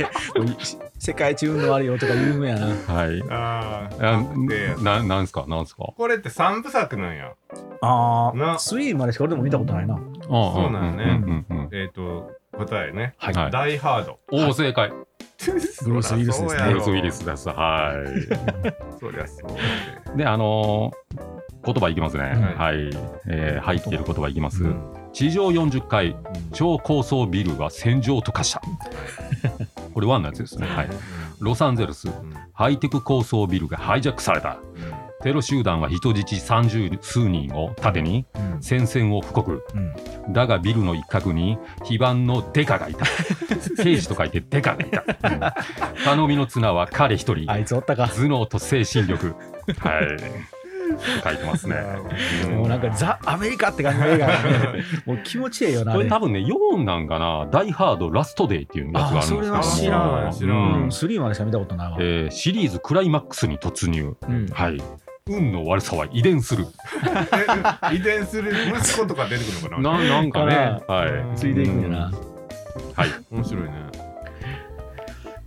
[SPEAKER 1] 世界一運の悪い男が有名やな。
[SPEAKER 3] はい。
[SPEAKER 2] あ
[SPEAKER 3] あ
[SPEAKER 2] あで
[SPEAKER 3] ななんすか？なんすか？
[SPEAKER 2] これって三部作なんや
[SPEAKER 1] あ
[SPEAKER 2] な
[SPEAKER 1] あ。スイーまでしか俺でも見たことないな。
[SPEAKER 3] そ
[SPEAKER 2] なんよね
[SPEAKER 3] うんうんうん
[SPEAKER 2] えっと答えね
[SPEAKER 1] はい。
[SPEAKER 3] はい
[SPEAKER 2] ダイハード
[SPEAKER 3] おお、正解。
[SPEAKER 1] ブルースウィリスですね
[SPEAKER 3] ブルース・ウィリスです。は
[SPEAKER 2] そりゃそう
[SPEAKER 3] い。で、あのー言葉いきますね。
[SPEAKER 2] ん
[SPEAKER 3] はい。えー入っている言葉いきます。
[SPEAKER 2] で
[SPEAKER 3] 地上40階、超高層ビルが戦場と化した。これワンのやつですね。はい。ロサンゼルス、ハイテク高層ビルがハイジャックされた。テロ集団は人質30数人を盾に
[SPEAKER 1] うん。
[SPEAKER 3] 戦線を布告。
[SPEAKER 1] うん。
[SPEAKER 3] だがビルの一角に非番のデカがいた。刑事と書いてデカがいた。うん頼みの綱は彼一人。
[SPEAKER 1] あいつおったか。
[SPEAKER 3] 頭脳と精神力。はい。書いてますね。
[SPEAKER 1] もうなんかザ・アメリカって感じの映画やね。もう気持ちいいよな。
[SPEAKER 3] これ多分ね、4なんかな、ダイハードラストデイっていうやつがあるんですけど
[SPEAKER 1] それは知
[SPEAKER 2] らん
[SPEAKER 3] うん
[SPEAKER 1] うん、3までしか見たことないわ。
[SPEAKER 3] えーシリーズクライマックスに突入。
[SPEAKER 1] うん。
[SPEAKER 3] はい。運の悪さは遺伝する。
[SPEAKER 2] え 遺伝する息子とか出てくるのかな
[SPEAKER 3] ななんかね、
[SPEAKER 1] か
[SPEAKER 3] はい。
[SPEAKER 1] ついでいくんやな。
[SPEAKER 3] はい。
[SPEAKER 2] 面白いね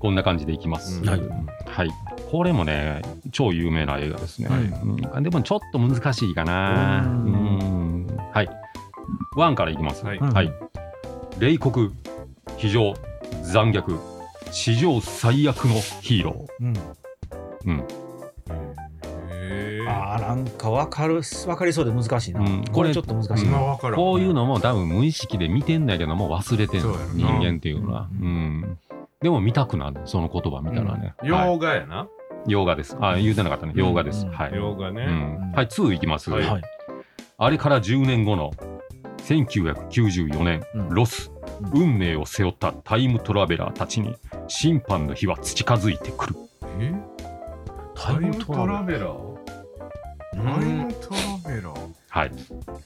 [SPEAKER 3] こんな感じでいきます。
[SPEAKER 2] うん
[SPEAKER 3] はい。はい。これもね、超有名な映画ですね。
[SPEAKER 1] はい
[SPEAKER 3] うんでもちょっと難しいかな。
[SPEAKER 1] う
[SPEAKER 3] うんん。はい。ワンからいきます。
[SPEAKER 2] はい
[SPEAKER 1] うん
[SPEAKER 3] はい。冷酷、非常、残虐、史上最悪のヒーロ
[SPEAKER 1] うん。
[SPEAKER 3] ー。うん。
[SPEAKER 2] へえ
[SPEAKER 1] ああ、なんかわかる、わかりそうで難しいな。
[SPEAKER 3] うん
[SPEAKER 1] これちょっと難しいな。
[SPEAKER 2] 今わからん
[SPEAKER 3] こういうのも多分無意識で見てんだけども忘れてんの
[SPEAKER 2] そうやろな
[SPEAKER 3] 人間っていうのは。
[SPEAKER 1] う
[SPEAKER 3] うんん。でも見たくなる、その言葉見たらね。はい
[SPEAKER 2] 洋画やな
[SPEAKER 3] 洋画です。あ、言うてなかったね。洋画です。
[SPEAKER 1] うん
[SPEAKER 3] はい。う
[SPEAKER 2] 洋画ね
[SPEAKER 3] んはい、2いきます。
[SPEAKER 2] はい
[SPEAKER 1] はい。
[SPEAKER 3] あれから10年後の1994年、
[SPEAKER 1] うん
[SPEAKER 3] ロス、
[SPEAKER 1] うん
[SPEAKER 3] 運命を背負ったタイムトラベラーたちに審判の日は近づいてくる。
[SPEAKER 2] え？
[SPEAKER 1] タイムトラベ
[SPEAKER 2] ベラー？タイムトラベラー？
[SPEAKER 3] はい。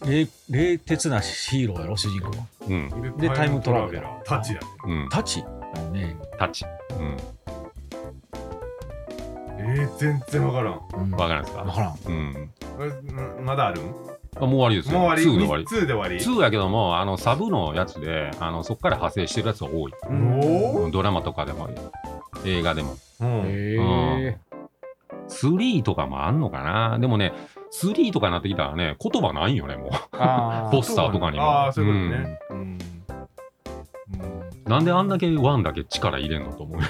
[SPEAKER 1] 冷冷徹なヒーローやろ、主人公は。
[SPEAKER 3] うん。
[SPEAKER 1] でタイムトラベラー
[SPEAKER 2] タチや
[SPEAKER 3] うん。
[SPEAKER 1] タチ？ね。
[SPEAKER 3] タッチ。うん。
[SPEAKER 2] えー、全然わからん
[SPEAKER 1] うん
[SPEAKER 3] わかるんですか？
[SPEAKER 1] わからん。
[SPEAKER 3] うん。
[SPEAKER 2] まだあるん？も
[SPEAKER 3] あもう終わりですよ。
[SPEAKER 2] う終わり
[SPEAKER 3] ？2で終わり。
[SPEAKER 2] 2で終わり
[SPEAKER 3] ？2やけども、あの、サブのやつで、あの、そこから派生してるやつが多い。
[SPEAKER 2] お
[SPEAKER 3] ドラマとかでも、映画でも。
[SPEAKER 2] うん
[SPEAKER 1] へえ。
[SPEAKER 3] 3とかもあんのかな？でもね、3とかになってきたらね、言葉ないんよね、もう。
[SPEAKER 1] あ
[SPEAKER 3] ポスターとかにも。
[SPEAKER 2] ああそういうことねうんうん
[SPEAKER 3] なんであんだけ1だけ力入れんのと思う。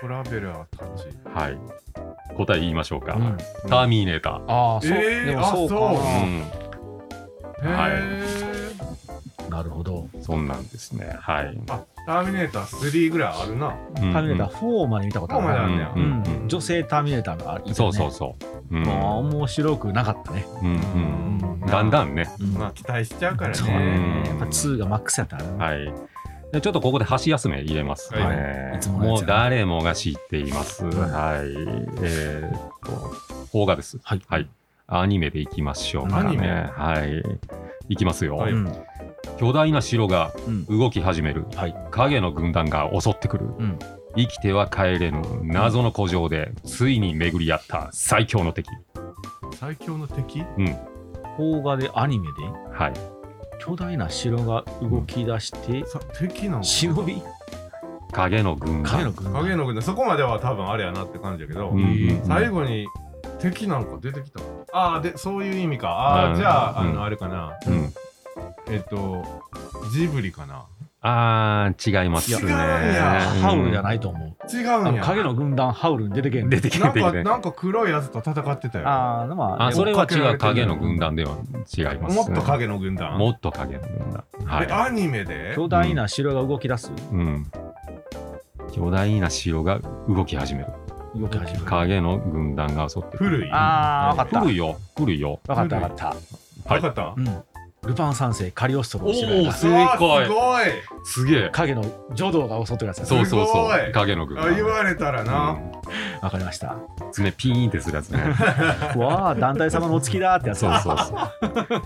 [SPEAKER 2] トラベラータチ
[SPEAKER 3] はい。答え言いましょうか。
[SPEAKER 1] うん
[SPEAKER 3] ターミーネーター。
[SPEAKER 1] ああ、そう。
[SPEAKER 2] えー
[SPEAKER 1] でもそうか
[SPEAKER 2] う
[SPEAKER 3] ん。
[SPEAKER 2] へ
[SPEAKER 3] はい
[SPEAKER 2] え
[SPEAKER 1] なるほど。
[SPEAKER 3] そんなんですね。はい。
[SPEAKER 2] あターミネーター3ぐらいあるな
[SPEAKER 1] ターミネーター4まで見たことある
[SPEAKER 2] 4まであるね
[SPEAKER 3] うん
[SPEAKER 1] 女性ターミネーターがある、
[SPEAKER 3] そうそうそう。うん。
[SPEAKER 1] まあ面白くなかったね。
[SPEAKER 3] うんうん。だんだんね。
[SPEAKER 1] うん
[SPEAKER 2] まあ期待しちゃうから
[SPEAKER 1] そうね
[SPEAKER 2] ね。
[SPEAKER 1] やっぱ2がマックスやったな。
[SPEAKER 3] はい。でちょっとここで箸休め入れますね。
[SPEAKER 2] はい
[SPEAKER 1] いつも
[SPEAKER 3] う誰もが知っています。
[SPEAKER 1] ん
[SPEAKER 3] はい。えーっと、邦画です。
[SPEAKER 1] はい
[SPEAKER 3] はい。アニメでいきましょうかね。
[SPEAKER 2] アニメ？
[SPEAKER 3] はい。いきますよ。
[SPEAKER 2] はい
[SPEAKER 1] うん
[SPEAKER 3] 巨大な城が
[SPEAKER 1] うん
[SPEAKER 3] 動き始める。
[SPEAKER 1] はい。
[SPEAKER 3] 影の軍団が襲ってくる。
[SPEAKER 1] うん
[SPEAKER 3] 生きては帰れぬ謎の古城でついに巡り合った最強の敵。
[SPEAKER 2] 最強の敵？
[SPEAKER 3] うん。
[SPEAKER 1] 邦画でアニメで？
[SPEAKER 3] はい。
[SPEAKER 1] 巨大な城が動き出して、
[SPEAKER 2] さ敵なの
[SPEAKER 1] 忍び？
[SPEAKER 3] 影の軍団。
[SPEAKER 1] 影の軍団
[SPEAKER 2] 影の軍団そこまでは多分あれやなって感じやけど、
[SPEAKER 3] うんうんうん。
[SPEAKER 2] 最後に敵なんか出てきた。ああでそういう意味か。ああ、
[SPEAKER 3] うん。
[SPEAKER 2] じゃああの、
[SPEAKER 3] うん。
[SPEAKER 2] あれかな。
[SPEAKER 3] うん。
[SPEAKER 2] えっとジブリかな
[SPEAKER 3] あー、違いますね。
[SPEAKER 2] 違うんや
[SPEAKER 1] ハウルじゃないいと思う。
[SPEAKER 2] 違うん
[SPEAKER 1] の影の軍団ハウルに出てけん
[SPEAKER 3] 出てきて
[SPEAKER 2] なん
[SPEAKER 3] 出てきて。
[SPEAKER 2] かなんか黒いやつと戦ってたよ
[SPEAKER 1] ああ、まあ、
[SPEAKER 3] あ、それは違う影の軍団では違います、
[SPEAKER 2] もっと影の軍団
[SPEAKER 3] もっと影の軍団。は
[SPEAKER 2] えアニメで？
[SPEAKER 1] 巨大な城が動き出す、
[SPEAKER 3] い。うん。巨大な城が動き始める。
[SPEAKER 1] 動き始める。
[SPEAKER 3] 影の軍団が襲ってくる。
[SPEAKER 2] 古い？
[SPEAKER 1] ああ、わかった。
[SPEAKER 3] 古いよ。古いよ。
[SPEAKER 1] わかったわかった。
[SPEAKER 3] はい
[SPEAKER 2] わかった？
[SPEAKER 1] うんルパン三世カリオストロ
[SPEAKER 3] お
[SPEAKER 1] を
[SPEAKER 3] お正
[SPEAKER 2] うわ
[SPEAKER 3] 解
[SPEAKER 2] すごい
[SPEAKER 3] すげえ。
[SPEAKER 1] 影の女道が襲ってください
[SPEAKER 3] そうそうそ
[SPEAKER 2] すごい。う
[SPEAKER 3] 影の軍
[SPEAKER 2] あ言われたらな、
[SPEAKER 3] うん。
[SPEAKER 1] わかりました。
[SPEAKER 3] 爪ピーンってするやつね。
[SPEAKER 1] う わあ団体様のお付きだってやつ
[SPEAKER 3] そうそうそう。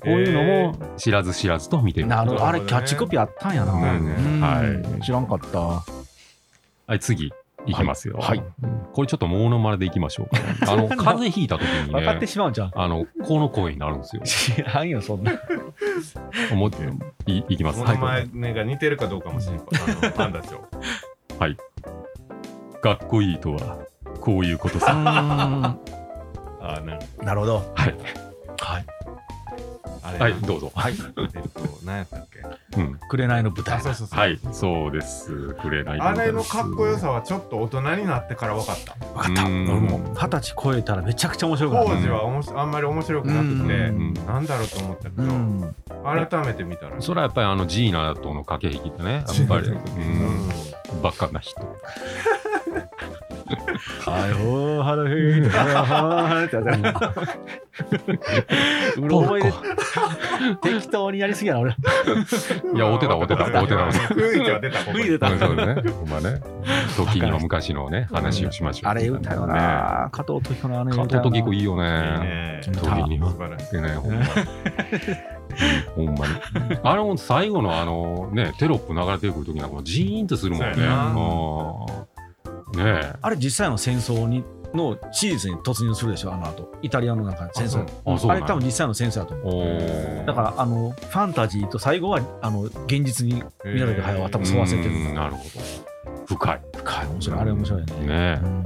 [SPEAKER 3] こういうのも知らず知らずと見てる。
[SPEAKER 1] なるほど。あれキャッチコピーあったんやな、
[SPEAKER 3] はい。
[SPEAKER 1] 知らんかった。
[SPEAKER 3] はい次い。きますよ。
[SPEAKER 1] はい。はい
[SPEAKER 3] これちょっとモノマネでいきましょうか。あの風邪ひいた時に
[SPEAKER 1] 分かって
[SPEAKER 3] ね
[SPEAKER 1] しまうんじゃん。
[SPEAKER 3] あのこの声になるんですよ。
[SPEAKER 1] 知らんよそんな。
[SPEAKER 3] 思っていいきます。
[SPEAKER 2] お名前ねが似てるかどうかもしれん。あのパンダ長
[SPEAKER 3] かっこいいとはこういうことさ。
[SPEAKER 1] は
[SPEAKER 2] あなる
[SPEAKER 1] なるほど。
[SPEAKER 3] はい。
[SPEAKER 1] はい
[SPEAKER 2] あれ。
[SPEAKER 3] はいどうぞ。
[SPEAKER 1] はい。
[SPEAKER 2] えっと何やったっけ？
[SPEAKER 3] うん。
[SPEAKER 1] 紅の舞台
[SPEAKER 2] あそうそうそう、
[SPEAKER 3] はいそうです。くれない
[SPEAKER 2] あれのかっこよさはちょっと大人になってから分かった。
[SPEAKER 1] 分かった。二十歳超えたらめちゃくちゃ面白くなる
[SPEAKER 2] 当時はおもしあんまり面白くなくて
[SPEAKER 1] うん。
[SPEAKER 2] なんだろうと思ったけど、
[SPEAKER 1] うん。
[SPEAKER 2] 改めて見たら。
[SPEAKER 3] それはやっぱりあのジーナとの駆け引きでねやっぱり、
[SPEAKER 2] う
[SPEAKER 3] うん、バカな人
[SPEAKER 1] はいほーはるひーははーってうろ覚えで適当にやりすぎやな俺
[SPEAKER 3] いや、おてた、おてた、おてた。
[SPEAKER 2] 雰囲気は出たここに
[SPEAKER 1] 雰囲気出た
[SPEAKER 3] うんそうね。ほんまね。時の昔のね、話をしましょう。
[SPEAKER 1] あれ歌よな加藤時子のあの
[SPEAKER 3] 加藤時子いいよ
[SPEAKER 2] いい
[SPEAKER 3] ね。時には
[SPEAKER 2] 素晴らしい
[SPEAKER 3] でね、ほんま。ほんまに。あれも最後のあのね、テロップ流れてくる時なんかジーンとするもんね。ねえ。
[SPEAKER 1] あれ実際の戦争にのシリーズに突入するでしょあの後イタリアの中で戦争
[SPEAKER 3] あそうなんや
[SPEAKER 1] あれ多分実際の戦争だと思うだからあのファンタジーと最後はあの現実に宮崎駿は多分沿わせてる
[SPEAKER 3] うんなるほど。深い。
[SPEAKER 1] 深い面白いあれ面白いよね
[SPEAKER 3] ね
[SPEAKER 1] うん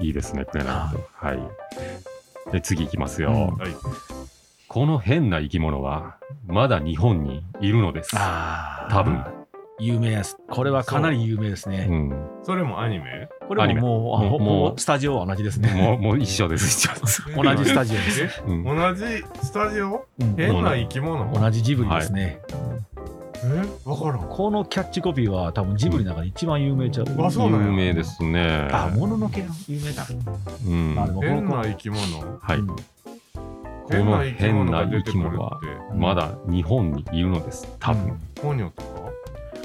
[SPEAKER 3] え。いいですね、くれな。はい。で、次いきますよ。
[SPEAKER 1] うん
[SPEAKER 2] はい
[SPEAKER 3] この変な生き物はまだ日本にいるのです。
[SPEAKER 1] ああ
[SPEAKER 3] 多分。
[SPEAKER 1] 有名です。これはかなり有名です
[SPEAKER 3] う
[SPEAKER 1] ね
[SPEAKER 3] ん。
[SPEAKER 2] それもアニメ？
[SPEAKER 1] これももう
[SPEAKER 3] もう
[SPEAKER 1] スタジオは同じですね。
[SPEAKER 3] もう、もう一緒です、一緒です。
[SPEAKER 1] 同じスタジオです。
[SPEAKER 2] 同じスタジオ？
[SPEAKER 1] うん。
[SPEAKER 2] 変な生き物？
[SPEAKER 1] 同じジブリですね。
[SPEAKER 2] え？わからん。
[SPEAKER 1] このキャッチコピーは多分ジブリの中で一番有名ちゃう。
[SPEAKER 2] あそう
[SPEAKER 3] 有名ですね。
[SPEAKER 1] あもののけが有名だ。
[SPEAKER 3] うん。
[SPEAKER 1] まあ
[SPEAKER 2] 変な生き物？
[SPEAKER 3] はい。
[SPEAKER 1] うん。
[SPEAKER 3] この変な生き物は
[SPEAKER 1] うん
[SPEAKER 3] まだ日本にいるのです。多分。
[SPEAKER 2] ポニョとか？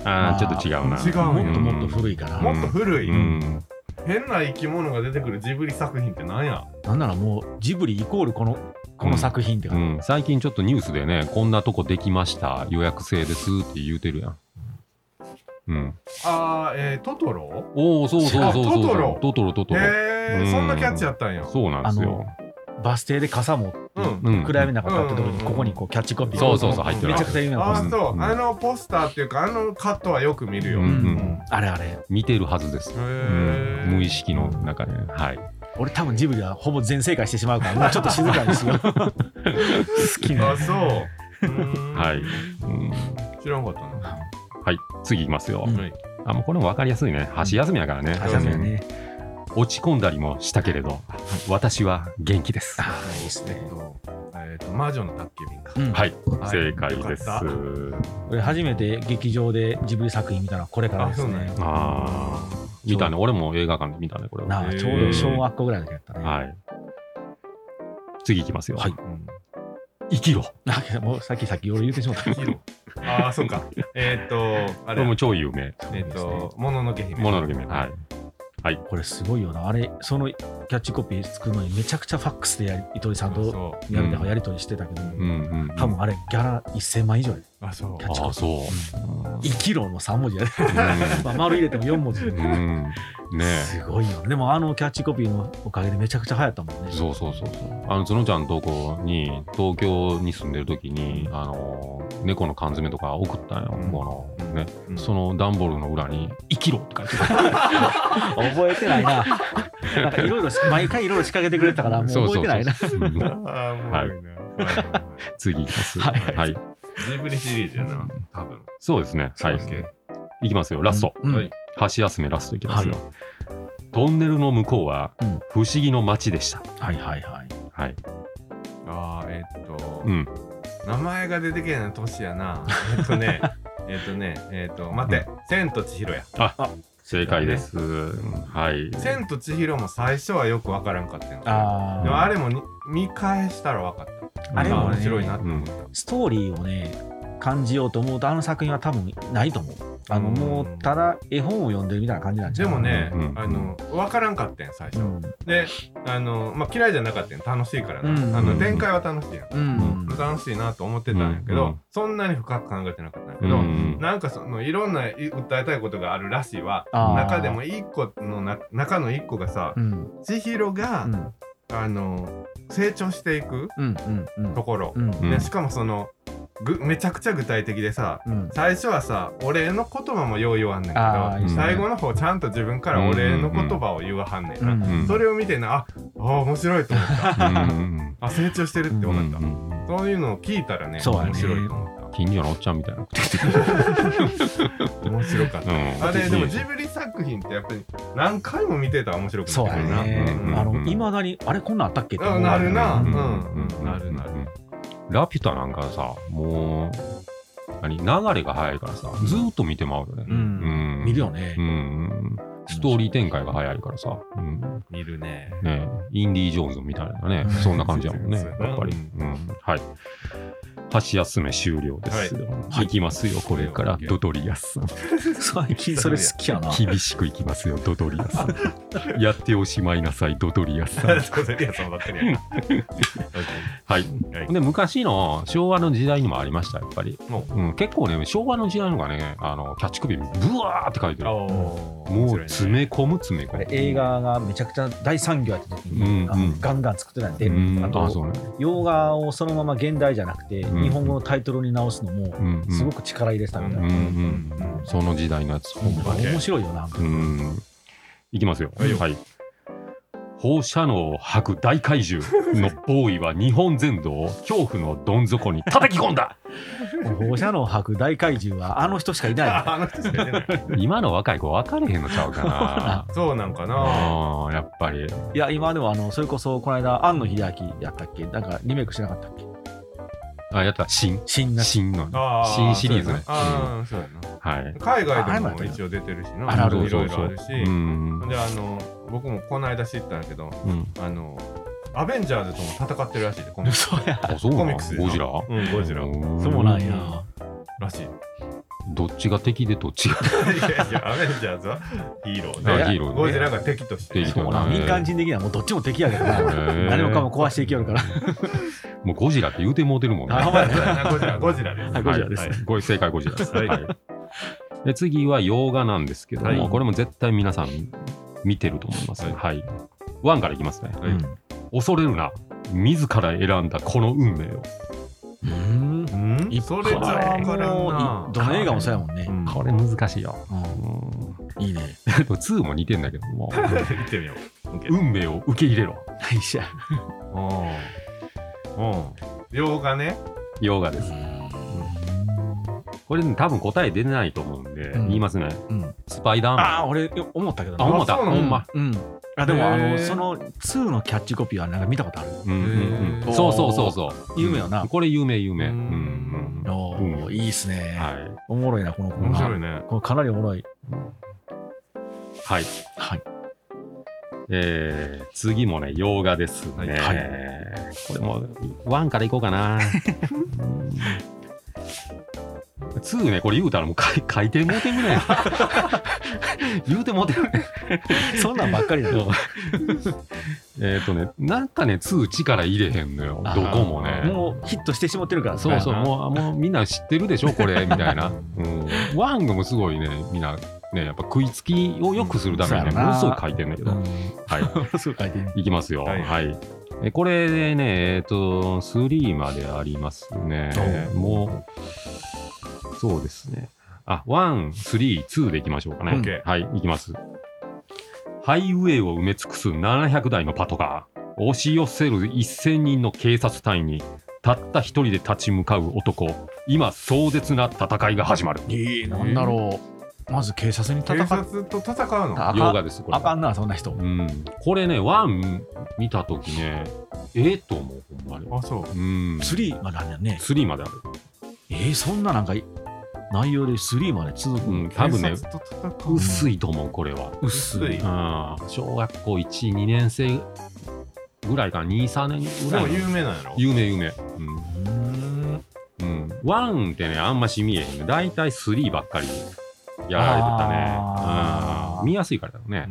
[SPEAKER 3] ああ、ちょっと違うな。
[SPEAKER 2] 違う
[SPEAKER 1] もっともっと古いかな、
[SPEAKER 3] うん
[SPEAKER 2] もっと古い、
[SPEAKER 3] うん。
[SPEAKER 2] 変な生き物が出てくるジブリ作品って何や？
[SPEAKER 1] なんならもうジブリイコールこのこの作品って
[SPEAKER 3] う
[SPEAKER 1] 感
[SPEAKER 3] ん、最近ちょっとニュースでね、こんなとこできました、予約制ですって言うてるやん。うん。
[SPEAKER 2] あーえー、トトロ？
[SPEAKER 3] おお、そうそうそうそうそう。
[SPEAKER 2] あトトロ
[SPEAKER 3] トトロ、トトロ。
[SPEAKER 2] へえ
[SPEAKER 3] うん
[SPEAKER 2] そんなキャッチやったんや
[SPEAKER 3] そうなんですよ。
[SPEAKER 1] じバス停で傘持って
[SPEAKER 2] うん。
[SPEAKER 3] うん。
[SPEAKER 1] 暗闇の中立ってる時
[SPEAKER 2] うん。
[SPEAKER 1] にここにこうキャッチコピー。
[SPEAKER 3] そうそうそう入ってる。
[SPEAKER 1] めちゃくちゃ有名なポスター
[SPEAKER 2] あそう、
[SPEAKER 3] うん。
[SPEAKER 2] あのポスターっていうかあのカットはよく見るよ、
[SPEAKER 1] あれあれ。
[SPEAKER 3] 見てるはずです。無意識の中で。ね。はい。
[SPEAKER 1] 俺多分ジブリはほぼ全正解してしまうからも。うちょっと静かにしよう。好きな
[SPEAKER 2] あそう。
[SPEAKER 3] はい。うん。
[SPEAKER 2] 知らんかったな。
[SPEAKER 3] はい。次いきますよ。あ、もうこれも分かりやすいね。箸休みやからね。
[SPEAKER 1] あそうだよね
[SPEAKER 3] 落ち込んだりもしたけれど、私は元気です。
[SPEAKER 1] ああいいですね
[SPEAKER 2] えっとえっと魔女の宅急便か
[SPEAKER 1] うん
[SPEAKER 3] はい。
[SPEAKER 2] はい
[SPEAKER 3] 正解です。
[SPEAKER 1] 俺初めて劇場でジブリ作品見たのはこれからですね
[SPEAKER 2] あ
[SPEAKER 3] ああ。見たね。俺も映画館で見たね、これは。
[SPEAKER 1] ちょうど小学校ぐらいの時やったね
[SPEAKER 3] はい。次いきますよ。
[SPEAKER 1] はい
[SPEAKER 2] うん
[SPEAKER 3] 生きろ。
[SPEAKER 1] もうさっきさっき俺言ってしまった
[SPEAKER 2] ああそうかえっとあれ
[SPEAKER 3] れも超有名。
[SPEAKER 2] えっともののけ姫
[SPEAKER 3] もののけ姫。はい。はい。
[SPEAKER 1] これすごいよなあれそのキャッチコピー作るのにめちゃくちゃファックスでやり糸井さんと
[SPEAKER 2] そ
[SPEAKER 1] やり,、
[SPEAKER 3] うん
[SPEAKER 1] やり取りしてたけど。多分あれギャラ1000万以上や
[SPEAKER 2] あそう。
[SPEAKER 1] キャッチコピー。
[SPEAKER 3] ああ、そう。
[SPEAKER 1] 1キロの3文字やで、
[SPEAKER 3] うん。
[SPEAKER 1] まあ、丸入れても4文字。で、
[SPEAKER 3] うん。ねえ。
[SPEAKER 1] すごいよでもあのキャッチコピーのおかげでめちゃくちゃ流行ったもんね。
[SPEAKER 3] そうそうそうそう。あの、角ちゃんのとこに、東京に住んでる時に、あの、猫の缶詰とか送ったんよ。
[SPEAKER 2] うん。
[SPEAKER 3] この、ね。
[SPEAKER 2] うん。
[SPEAKER 3] その段ボールの裏に、生きろって書いてた。
[SPEAKER 1] 覚えてないな。なんかいろいろ毎回いろいろ仕掛けてくれてたからもう覚えてないな。
[SPEAKER 3] そうそう次いきます。
[SPEAKER 1] はい。
[SPEAKER 3] はい。
[SPEAKER 2] ジブリシリーズやな多分
[SPEAKER 3] そうですね。はい。いきますよ。ラスト。
[SPEAKER 1] うん
[SPEAKER 2] はい
[SPEAKER 3] 箸休めラストいきますよ。
[SPEAKER 1] は
[SPEAKER 3] トンネルの向こうは
[SPEAKER 1] うん
[SPEAKER 3] 不思議の街でした。
[SPEAKER 1] はいはいはい
[SPEAKER 3] はい。
[SPEAKER 2] ああえっと
[SPEAKER 3] うん。
[SPEAKER 2] 名前が出てけない年やなえっとね えっとねえっと待って千と千尋や
[SPEAKER 3] 正解です。はい。
[SPEAKER 2] 千と千尋も最初はよくわからんかったよ
[SPEAKER 1] あ
[SPEAKER 2] でもあれもに見返したらわかっ
[SPEAKER 1] あれもね
[SPEAKER 2] 面白いなと思った。
[SPEAKER 1] ストーリーをね感じようと思うとあの作品は多分ないと思う。あの
[SPEAKER 2] うん
[SPEAKER 1] もうただ絵本を読んでるみたいな感じなんじゃない？
[SPEAKER 2] でもね、
[SPEAKER 3] うん。
[SPEAKER 2] あの分からんかったん最初、
[SPEAKER 1] うん。
[SPEAKER 2] であの、まあ、嫌いじゃなかったん楽しいからな、
[SPEAKER 1] うん
[SPEAKER 2] あの展開は楽しいやん、
[SPEAKER 1] うん
[SPEAKER 2] 楽しいなと思ってたんやけど、
[SPEAKER 3] うん
[SPEAKER 2] そんなに深く考えてなかったんやけど、
[SPEAKER 3] うん
[SPEAKER 2] なんかそのいろんない訴えたいことがあるらしいわ。中でも一個のな中の一個がさ、
[SPEAKER 1] うん。
[SPEAKER 2] 千尋が、
[SPEAKER 1] うん
[SPEAKER 2] あの成長していくところ、でしかもそのぐめちゃくちゃ具体的でさ
[SPEAKER 1] うん。
[SPEAKER 2] 最初はさお礼の言葉もよう言わんねんけど最後の方ちゃんと自分からお礼の言葉を言わはんねんな、
[SPEAKER 1] うん
[SPEAKER 3] うん
[SPEAKER 2] それを見てなああー面白いと思った。あ成長してるって思った、そういうのを聞いたらね面白いと思っ
[SPEAKER 3] 近所のおっちゃんみたいな
[SPEAKER 2] 面白かった、
[SPEAKER 3] うん。
[SPEAKER 2] あれでもジブリ作品ってやっぱり何回も見てたら面白くな
[SPEAKER 1] そうやね。
[SPEAKER 3] うん
[SPEAKER 1] あのいまだにあれこんなんあったっけ？って
[SPEAKER 2] なるな、
[SPEAKER 1] う
[SPEAKER 2] うんんうん。なるなる、
[SPEAKER 3] ラピュタなんかさもう何？流れが早いからさずーっと見てまうよね、
[SPEAKER 1] うん。
[SPEAKER 3] うん。
[SPEAKER 1] 見るよね。
[SPEAKER 3] うん。ストーリー展開が早いからさ、うん。
[SPEAKER 2] 見るね。
[SPEAKER 3] ね、インディ・ージョーンズみたいなね、
[SPEAKER 1] うん
[SPEAKER 3] そんな感じやもん ね、
[SPEAKER 2] や
[SPEAKER 3] っぱり。うん、はい。箸休め終了です。
[SPEAKER 1] はい
[SPEAKER 3] い、きますよ、これから、
[SPEAKER 2] はい
[SPEAKER 3] ドドリアスさん。
[SPEAKER 1] 最近それ好きやな
[SPEAKER 3] 厳しくいきますよ、ドドリアスさん。やっておしまいなさい、ドドリアスさん。
[SPEAKER 2] そういやそうばっかりやな
[SPEAKER 3] はい。
[SPEAKER 2] はい
[SPEAKER 3] で、昔の昭和の時代にもありました、やっぱり。
[SPEAKER 2] も
[SPEAKER 3] うん、結構ね、昭和の時代のがね、あのキャッチコピー、ブワーって書いてる。
[SPEAKER 2] う
[SPEAKER 3] もう詰め込む、詰め込む。
[SPEAKER 1] 映画がめちゃくちゃ大産業やった時に、あの
[SPEAKER 3] うんうん
[SPEAKER 1] ガンガン作ってたんで、
[SPEAKER 3] うん、
[SPEAKER 1] あと。洋画をそのまま現代じゃなくて、
[SPEAKER 3] うん
[SPEAKER 1] 日本語のタイトルに直すのも。すごく力入れてたみたいな、
[SPEAKER 3] その時代のやつ。
[SPEAKER 1] 面白いよな、
[SPEAKER 3] うん。いきますよ。
[SPEAKER 2] はい。
[SPEAKER 3] 放射能を吐く大怪獣のボーイは日本全土を恐怖のどん。底に叩き込ん。だ
[SPEAKER 1] 放射能を吐く大怪獣はあの人しかいない
[SPEAKER 3] 今の若い子分かれへん。のちゃうかな
[SPEAKER 2] そうなん。かな
[SPEAKER 3] やっぱり
[SPEAKER 1] いや今でもあのそれこそこの間庵野秀明やったっけなん。かリメイクしなかったっけ
[SPEAKER 3] あやった。新
[SPEAKER 1] 新な
[SPEAKER 3] 新の
[SPEAKER 2] あー
[SPEAKER 3] 新シリーズね。
[SPEAKER 2] そうやな。ああそうやな。
[SPEAKER 3] はい。
[SPEAKER 2] 海外でも一応出てるしな。
[SPEAKER 1] あるある
[SPEAKER 2] いろいろあるし。
[SPEAKER 3] うん。
[SPEAKER 2] であの僕もこの間知ったんやけど
[SPEAKER 3] うん。
[SPEAKER 2] あのアベンジャーズとも戦ってるらしいでコミックス。
[SPEAKER 1] 嘘や。
[SPEAKER 3] あそうなの？
[SPEAKER 2] コミックス
[SPEAKER 3] ゴジラ？
[SPEAKER 2] うんゴジラ。
[SPEAKER 3] ん。
[SPEAKER 1] そうなんや。
[SPEAKER 2] らしい。
[SPEAKER 3] どっちが敵でどっちが？
[SPEAKER 2] いやいやアベンジャーズはヒーローで
[SPEAKER 3] あヒーローね。
[SPEAKER 2] ゴジラが敵として。
[SPEAKER 3] 敵と
[SPEAKER 1] そうな民間人的にはもうどっちも敵やけどな。
[SPEAKER 3] ー。
[SPEAKER 1] 何もかも壊していけよるから
[SPEAKER 3] もうゴジラって言うてもうてるもんね。
[SPEAKER 2] ゴジラゴジラです
[SPEAKER 1] はいゴジラです
[SPEAKER 3] はい正解ゴジラです。
[SPEAKER 2] はい。
[SPEAKER 3] はい。で次は洋画なんですけども、
[SPEAKER 2] はい
[SPEAKER 3] これも絶対皆さん見てると思います。
[SPEAKER 2] はい。
[SPEAKER 3] はい。ワンからいきますね。
[SPEAKER 2] はい。
[SPEAKER 1] うん。
[SPEAKER 3] 恐れるな。自ら選んだこの運命を。
[SPEAKER 1] うん。
[SPEAKER 2] うん。
[SPEAKER 1] 一
[SPEAKER 2] それじゃ
[SPEAKER 1] 発
[SPEAKER 2] わからん
[SPEAKER 1] どの映画もそうやもんね、
[SPEAKER 2] うん。
[SPEAKER 3] これ難しいよ。
[SPEAKER 1] うん。いいね。
[SPEAKER 3] うん、2も似てんだけども、
[SPEAKER 2] 行ってみよう。
[SPEAKER 3] 運命を受け入れろ。
[SPEAKER 1] 一緒や
[SPEAKER 2] うんうん洋画ね
[SPEAKER 3] 洋画です。これ、ね、多分答え出ないと思うんで、
[SPEAKER 1] うん
[SPEAKER 3] 言いますね。
[SPEAKER 1] うん
[SPEAKER 3] スパイダーマン。
[SPEAKER 1] ああ俺思ったけど
[SPEAKER 3] あ、思った。
[SPEAKER 2] そうなの？
[SPEAKER 3] ほんま。
[SPEAKER 1] うんあでもあ
[SPEAKER 2] へー
[SPEAKER 1] のその2のキャッチコピーはなんか見たことある？
[SPEAKER 3] うんうんうん。そうそうそうそう。
[SPEAKER 1] 有名よな
[SPEAKER 3] これ有名有名。う
[SPEAKER 2] うん
[SPEAKER 3] んうん。
[SPEAKER 1] おー
[SPEAKER 3] うん
[SPEAKER 1] いいっすね、
[SPEAKER 3] はい。
[SPEAKER 1] おもろいなこのコーナー
[SPEAKER 2] 面白いね
[SPEAKER 1] これかなりおもろい
[SPEAKER 3] はい。
[SPEAKER 1] はい
[SPEAKER 3] えー、次もね、洋画ですね。
[SPEAKER 2] はい
[SPEAKER 1] はい
[SPEAKER 3] これも、1からいこうかな。2ね、これ言うたらもう書い書いてもうてるね。言うてもうてるね。
[SPEAKER 1] そんなんばっかりだよ
[SPEAKER 3] えっとね、なんかね、2力入れへんのよ。どこもね。
[SPEAKER 1] もうヒットしてしまってるから
[SPEAKER 3] そうそう、
[SPEAKER 2] な
[SPEAKER 3] もうもうみんな知ってるでしょ、これ、みたいな。うん。ワンがもすごいね、みんな、ね、やっぱ食いつきを良くするためにね、ものすごい書いてんだけど。
[SPEAKER 1] うん
[SPEAKER 3] はい。
[SPEAKER 1] すごい書いてる
[SPEAKER 3] いきますよ。
[SPEAKER 2] は
[SPEAKER 3] はいい。えこれでね、えっ、と、3までありますね。もう、そうですね。あ、1、3、2でいきましょうかね。はい、いきます。ハイウェイを埋め尽くす700台のパトカー。押し寄せる1000人の警察隊に、たった一人で立ち向かう男。今、壮絶な戦いが始まる。
[SPEAKER 1] いいなんだろうまず警察に戦
[SPEAKER 2] 警
[SPEAKER 1] っ
[SPEAKER 2] 察と戦うの？
[SPEAKER 1] あ
[SPEAKER 3] 洋画です、これ。
[SPEAKER 1] あかんなそんな人。
[SPEAKER 3] うん。これね、1見たときね、ええと思う、ほんまに。
[SPEAKER 2] あそう。
[SPEAKER 3] うん。
[SPEAKER 1] 3まであるんやね
[SPEAKER 3] 3まである。
[SPEAKER 1] えー、そんななんか内容で3まで続く、
[SPEAKER 3] うん、多分ね
[SPEAKER 2] 警、察と戦う
[SPEAKER 3] 薄いと思う、これは。
[SPEAKER 1] 薄い。
[SPEAKER 3] うん、小学校1、2年生ぐらいかな？23年ぐらいの
[SPEAKER 2] でも有名なんやろ？
[SPEAKER 3] 有名有名。うん。
[SPEAKER 2] うん。
[SPEAKER 3] うん、1ってねあんまし見えへんね。大体3ばっかりやられてたね。うん。見やすいからだよね、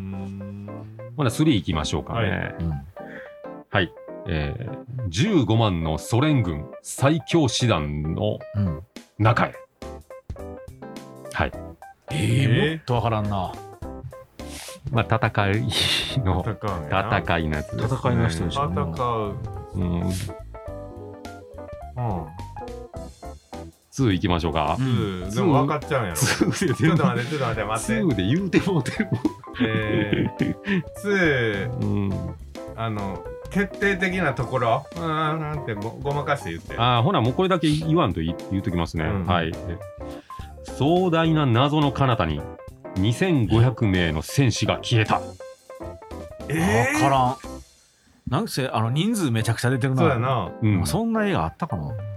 [SPEAKER 3] ほな3行きましょうか。ね
[SPEAKER 1] うん
[SPEAKER 3] はい、えー、15万のソ連軍最強師団の
[SPEAKER 1] うん。
[SPEAKER 3] 中へ。はい。
[SPEAKER 1] え
[SPEAKER 2] えー。
[SPEAKER 1] ー、もっとわからんな。
[SPEAKER 3] まあ戦いの
[SPEAKER 2] 戦
[SPEAKER 3] いのやつです、ね、
[SPEAKER 1] 戦いの人でしょ。
[SPEAKER 2] 戦う。
[SPEAKER 3] うん。
[SPEAKER 2] うん
[SPEAKER 3] 2行きましょうか。
[SPEAKER 1] う、ん。
[SPEAKER 2] うんでも分かっちゃうんやろ。ち
[SPEAKER 3] 2で。
[SPEAKER 2] ょっと待ってちょっと待って待って。
[SPEAKER 3] 2で言うてもうてる
[SPEAKER 2] えー、2
[SPEAKER 3] うん。
[SPEAKER 2] あの決定的なところ？うーんなんてごごまかして言って。
[SPEAKER 3] ああ、ほな、もうこれだけ言わんと言言うときますね。
[SPEAKER 2] うん。
[SPEAKER 3] はい。壮大な謎の彼方に2500名の戦士が消えた。
[SPEAKER 2] え
[SPEAKER 1] わからん。なんせあの人数めちゃくちゃ出てるな。
[SPEAKER 2] そうやな。
[SPEAKER 3] うん。
[SPEAKER 1] そんな映画あったかな？
[SPEAKER 2] えー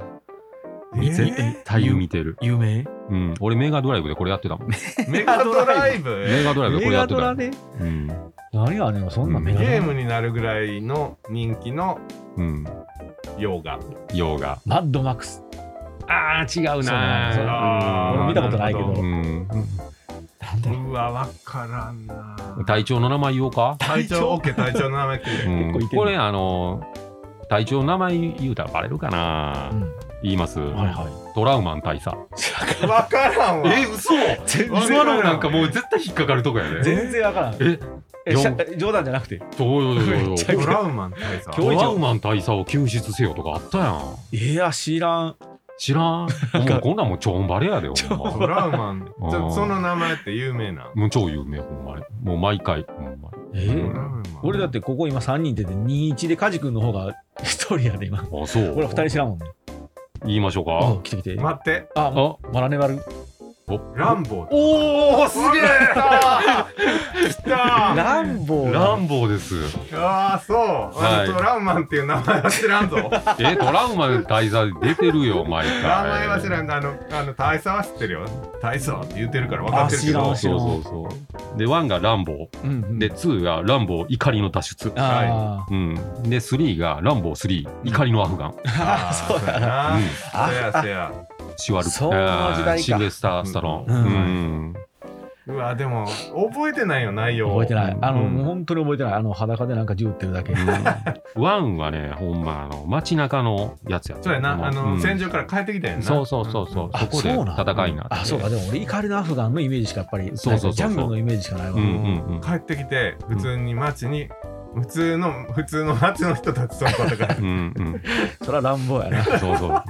[SPEAKER 3] 絶対見てる。
[SPEAKER 1] 有名？
[SPEAKER 3] うん。俺、メガドライブでこれやってたもん。
[SPEAKER 2] メガドライブ？
[SPEAKER 3] メガドライブでこれやってた。
[SPEAKER 1] で
[SPEAKER 3] うん。
[SPEAKER 1] 何がねそんな
[SPEAKER 3] うん
[SPEAKER 1] メガドラ。
[SPEAKER 2] ゲームになるぐらいの人気の
[SPEAKER 3] うん。
[SPEAKER 2] 洋画。
[SPEAKER 3] 洋画。
[SPEAKER 1] マッドマックス。
[SPEAKER 3] ああ、違う
[SPEAKER 1] そうなう。
[SPEAKER 2] あー
[SPEAKER 1] 俺見たことないけど。
[SPEAKER 2] なるほ
[SPEAKER 3] うん。
[SPEAKER 1] なんで
[SPEAKER 2] うわ分からんな
[SPEAKER 3] 隊長の名前言おうか？
[SPEAKER 2] 隊長？OK 隊長の名前って。
[SPEAKER 3] う
[SPEAKER 2] 言
[SPEAKER 3] んこれ、あの、隊長の名前言うたらバレるかな。
[SPEAKER 1] う。ん
[SPEAKER 3] 言います。
[SPEAKER 1] はいはい
[SPEAKER 3] トラウマン大佐。
[SPEAKER 2] う分からんわ
[SPEAKER 3] 嘘
[SPEAKER 1] 全
[SPEAKER 2] わ
[SPEAKER 3] 今のなんかもう絶対引っかかるとこやで。
[SPEAKER 1] 全然わからん
[SPEAKER 3] え
[SPEAKER 1] 冗談じゃなくて
[SPEAKER 3] おいおいおいおい
[SPEAKER 1] めっちゃ
[SPEAKER 2] トラウマン大佐
[SPEAKER 3] トラウマン大佐を救出せよとかあったやん。
[SPEAKER 1] いや知らん
[SPEAKER 3] 知らん？もうこんなんもうちょんばれやで、ほん。
[SPEAKER 2] ラウマンその名前って有名な
[SPEAKER 3] もう超有名、ほんまに。もう毎回、ほんま
[SPEAKER 1] え？
[SPEAKER 3] うん
[SPEAKER 2] トラウマン
[SPEAKER 1] 俺だってここ今3人出て21でカジ君の方が1人やで今
[SPEAKER 3] に。あ、そう。
[SPEAKER 1] 俺2人知らんもんね
[SPEAKER 3] 言いましょう
[SPEAKER 1] あ
[SPEAKER 3] か。
[SPEAKER 1] 来て来て。
[SPEAKER 2] 待って。
[SPEAKER 1] あ
[SPEAKER 3] あ、
[SPEAKER 1] まだ粘る
[SPEAKER 2] ランボー。
[SPEAKER 3] おおすげえ
[SPEAKER 2] 来た
[SPEAKER 1] ランボー。
[SPEAKER 3] ランボーです。
[SPEAKER 2] ああそう、
[SPEAKER 3] はい。
[SPEAKER 2] トラウマンっていう名前は知らんぞ。
[SPEAKER 3] え、トラウマン大佐出てるよ、毎回。
[SPEAKER 2] 名前は知らんあのあの大佐は知ってるよ。大佐って言ってるから分かってるけど。
[SPEAKER 3] そうそうそう。で、1がランボー。
[SPEAKER 1] うんうん。
[SPEAKER 3] で、2がランボー怒りの脱出。
[SPEAKER 1] あ
[SPEAKER 3] うん。で、3がランボー3、怒りのアフガン。
[SPEAKER 1] ーあーそうやな
[SPEAKER 2] な
[SPEAKER 3] うん
[SPEAKER 2] そやそや
[SPEAKER 3] シュワル。
[SPEAKER 1] そうの時代か。
[SPEAKER 3] シルベスター・スタローン。
[SPEAKER 1] うん。
[SPEAKER 3] うん。
[SPEAKER 2] うわでも覚えてないよ内容。
[SPEAKER 1] 覚えてない。あの、
[SPEAKER 3] うん。
[SPEAKER 1] 本当に覚えてない。あの裸でなんか銃撃ってるだけ。
[SPEAKER 3] ワンはね、ほんま、あの、街中のやつや
[SPEAKER 2] そうやな。あの、
[SPEAKER 3] うん
[SPEAKER 2] 戦場から帰ってきたやん。な
[SPEAKER 3] そうそうそうそう、
[SPEAKER 1] あ
[SPEAKER 3] そこで戦いになって。
[SPEAKER 1] あそうか。でも俺怒りのアフガンのイメージしかやっぱり
[SPEAKER 3] そうそうそうそう。
[SPEAKER 1] ジャングルのイメージしかないわ、
[SPEAKER 3] うんうんうん。
[SPEAKER 2] 帰ってきて普通に街に、普通の普通の街の人たちとの戦い
[SPEAKER 3] うんうん。
[SPEAKER 1] それは乱暴やな
[SPEAKER 3] そうそう。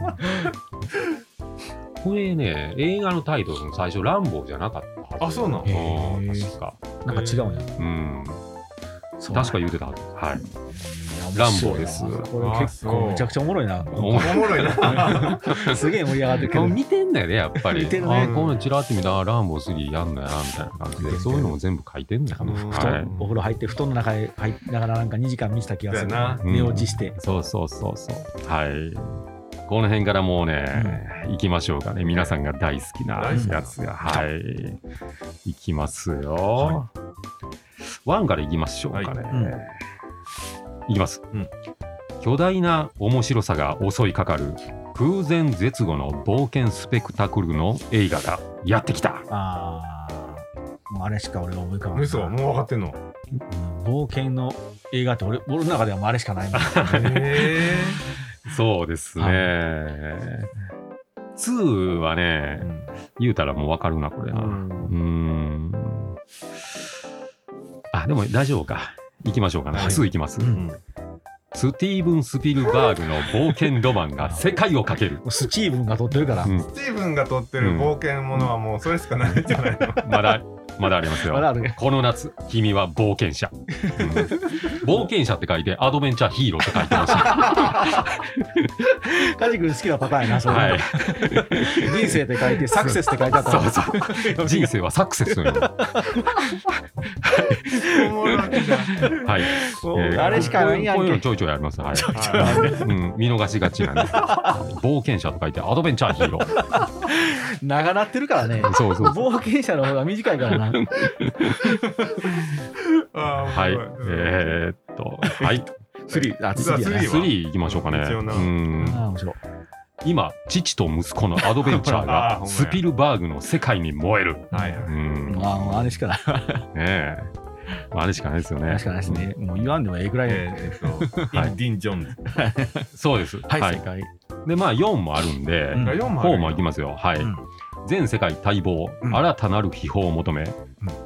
[SPEAKER 3] これね、映画のタイトルの最初、ランボーじゃなかったはず。
[SPEAKER 2] あそうなの？
[SPEAKER 3] 確か。
[SPEAKER 1] なんか違うんや
[SPEAKER 3] うん。確か言うてたはず。はい。ランボーです。
[SPEAKER 1] これ結構めちゃくちゃおもろいな。
[SPEAKER 3] お
[SPEAKER 2] おもろいな。
[SPEAKER 1] すげえ盛り上がってる。けど
[SPEAKER 3] 似てんだよね、やっぱり。
[SPEAKER 1] 似てるね。
[SPEAKER 3] あこういうのチラって見たら、ランボー3やんのやな、みたいな感じで、そういうのも全部書いてんだよ。
[SPEAKER 1] お風呂入って布団の中へ入りながらなんか2時間見てた気がする。
[SPEAKER 2] な。
[SPEAKER 1] 寝落ちして、
[SPEAKER 3] そうそうそうそう。はい。この辺からもうね、行きましょうかね。皆さんが大好きな
[SPEAKER 2] 大好きな。
[SPEAKER 3] やつが。はい。行きますよ。ワンから行きましょうかね。
[SPEAKER 1] はい。うん
[SPEAKER 3] いきます、
[SPEAKER 2] うん
[SPEAKER 3] 巨大な面白さが襲いかかる空前絶後の冒険スペクタクルの映画がやってきた。
[SPEAKER 1] ああもうあれしか俺が思い浮かばない
[SPEAKER 2] 嘘もう分かってんの？
[SPEAKER 1] うん冒険の映画って俺俺の中ではもうあれしかないもん
[SPEAKER 2] へ
[SPEAKER 3] そうですね。2はね、言うたらもうわかるな、これな。う
[SPEAKER 1] ん。
[SPEAKER 3] あ、でも大丈夫か。行きましょうかね。
[SPEAKER 1] はい
[SPEAKER 3] 2行きます。
[SPEAKER 1] うん
[SPEAKER 3] スティーブン・スピルバーグの冒険ロマンが世界をかける。
[SPEAKER 1] スチーブンが撮ってるから、
[SPEAKER 3] うん
[SPEAKER 2] スティーブンが撮ってる冒険ものはもうそれしかないんじゃないの？
[SPEAKER 3] まだ、まだありますよ。
[SPEAKER 1] まだあるね
[SPEAKER 3] この夏、君は冒険者。うん冒険者って書いて、アドベンチャーヒーローって書いてほしい。
[SPEAKER 1] カジ君好きなパターンやなそれ、
[SPEAKER 3] はい。
[SPEAKER 1] 人生って書いてサクセスって書いてあったら
[SPEAKER 3] そうそう。人生はサクセスよ。
[SPEAKER 2] おもろいな
[SPEAKER 3] はい。
[SPEAKER 1] もう
[SPEAKER 3] えー
[SPEAKER 1] あれしかないや
[SPEAKER 3] こういうのちょいちょいあります。はい。
[SPEAKER 2] は
[SPEAKER 3] うん、見逃しがちなんで。冒険者と書いて、アドベンチャーヒーロー。
[SPEAKER 1] 長なってるからね
[SPEAKER 3] そうそうそう。
[SPEAKER 1] 冒険者の方が短いからな
[SPEAKER 3] はい。えーっと、はい。
[SPEAKER 1] スリー、あ、
[SPEAKER 2] 実は
[SPEAKER 1] 次やな
[SPEAKER 2] スリーは
[SPEAKER 3] 3行きましょうかね。うん
[SPEAKER 1] あー面白い。
[SPEAKER 3] 今、父と息子のアドベンチャーが スピルバーグの世界に燃える。
[SPEAKER 2] はいはい。
[SPEAKER 3] う
[SPEAKER 1] あ、もうあれしかない。
[SPEAKER 3] え。まああれしかないですよね。
[SPEAKER 1] あれしかないですね。もう言わんでもええぐらい。
[SPEAKER 2] えーと、ディン・ジョーンズ。
[SPEAKER 3] そうです。
[SPEAKER 1] はい、正解。
[SPEAKER 3] で、まあ4もあるんで、
[SPEAKER 1] うん
[SPEAKER 2] 4もある
[SPEAKER 3] 4もいきますよ。はい。
[SPEAKER 1] うん
[SPEAKER 3] 全世界待望、
[SPEAKER 1] うん
[SPEAKER 3] 新たなる秘宝を求め、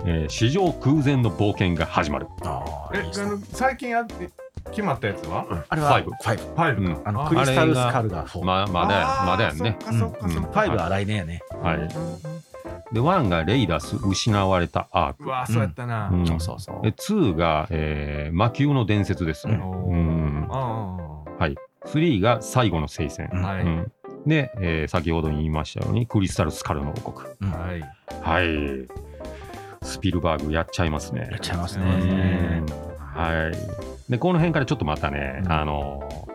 [SPEAKER 3] えー史上空前の冒険が始まる。
[SPEAKER 1] あ
[SPEAKER 2] え、あの、最近やって、決まったやつは？
[SPEAKER 1] あれは
[SPEAKER 3] フ
[SPEAKER 1] ファイブ。
[SPEAKER 2] ファイブか。
[SPEAKER 1] あの、
[SPEAKER 2] ー
[SPEAKER 1] クリスタルスカルが4。
[SPEAKER 3] まあ、まだまだやんね。
[SPEAKER 1] フ
[SPEAKER 2] か。
[SPEAKER 1] ァイブは来年やね。
[SPEAKER 3] はい。で、1がレイダス、失われたアーク。
[SPEAKER 2] うわ、そうやったな。
[SPEAKER 3] うん
[SPEAKER 1] そうそうそう
[SPEAKER 3] で、2が、えー魔球の伝説ですね。うん
[SPEAKER 2] あ
[SPEAKER 3] 3が最後の聖戦。
[SPEAKER 1] うん
[SPEAKER 2] あ、はい。
[SPEAKER 3] うんで、えー先ほど言いましたように、クリスタルスカルの王国。
[SPEAKER 1] うん
[SPEAKER 2] はい。
[SPEAKER 3] はい。スピルバーグやっちゃいますね
[SPEAKER 1] やっ。ちゃいます
[SPEAKER 2] う
[SPEAKER 1] ね
[SPEAKER 3] うん。はい。で、この辺からちょっとまたね、
[SPEAKER 1] うん
[SPEAKER 3] あの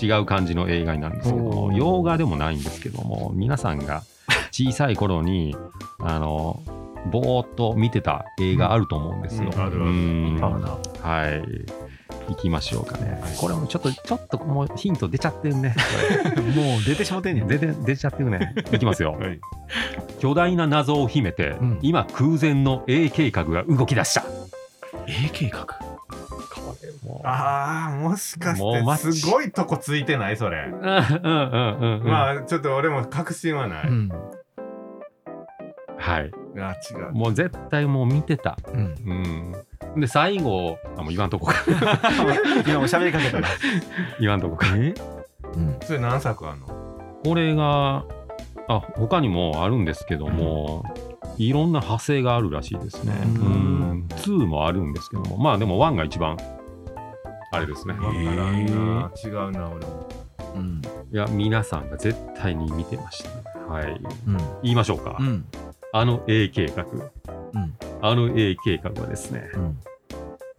[SPEAKER 3] 違う感じの映画になるんですけども、洋画でもないんですけども、皆さんが小さい頃に、あのぼーっと見てた映画あると思うんですよ。
[SPEAKER 2] うんあるある
[SPEAKER 3] はい。行きましょうかね。これもちょっと、ちょっともうヒント出ちゃってるね。
[SPEAKER 1] もう出てしまってんねん。
[SPEAKER 3] 出て出ちゃってるね。いきますよ。
[SPEAKER 2] はい。
[SPEAKER 3] 巨大な謎を秘めて、
[SPEAKER 1] うん
[SPEAKER 3] 今空前の A 計画が動き出した。
[SPEAKER 1] A 計画？
[SPEAKER 2] ああ、もしかして、すごいとこついてない？それ。
[SPEAKER 3] う んうんうんうんうん。
[SPEAKER 2] まあ、ちょっと俺も確信はない。
[SPEAKER 1] うん。
[SPEAKER 3] はい。
[SPEAKER 2] あ、違う。
[SPEAKER 3] もう絶対もう見てた。
[SPEAKER 1] うん。
[SPEAKER 3] うん。で、最後、あ、もう言わんとこか。
[SPEAKER 1] 今もう喋りかけたな。
[SPEAKER 3] 言わんとこか。
[SPEAKER 1] え？うん。
[SPEAKER 2] それ何作あんの？
[SPEAKER 3] これが、あ、他にもあるんですけども、いろんな派生があるらしいですね。
[SPEAKER 1] う
[SPEAKER 3] うんん。2もあるんですけども、まあでも1が一番、あれですね。
[SPEAKER 2] わからんな。違うな、俺も。
[SPEAKER 1] うん。
[SPEAKER 3] いや、皆さんが絶対に見てましたね。はい。
[SPEAKER 1] うん。
[SPEAKER 3] 言いましょうか。
[SPEAKER 1] うん。
[SPEAKER 3] あの A 計画。
[SPEAKER 1] うん。
[SPEAKER 3] あの A 計画はですね、
[SPEAKER 1] うん。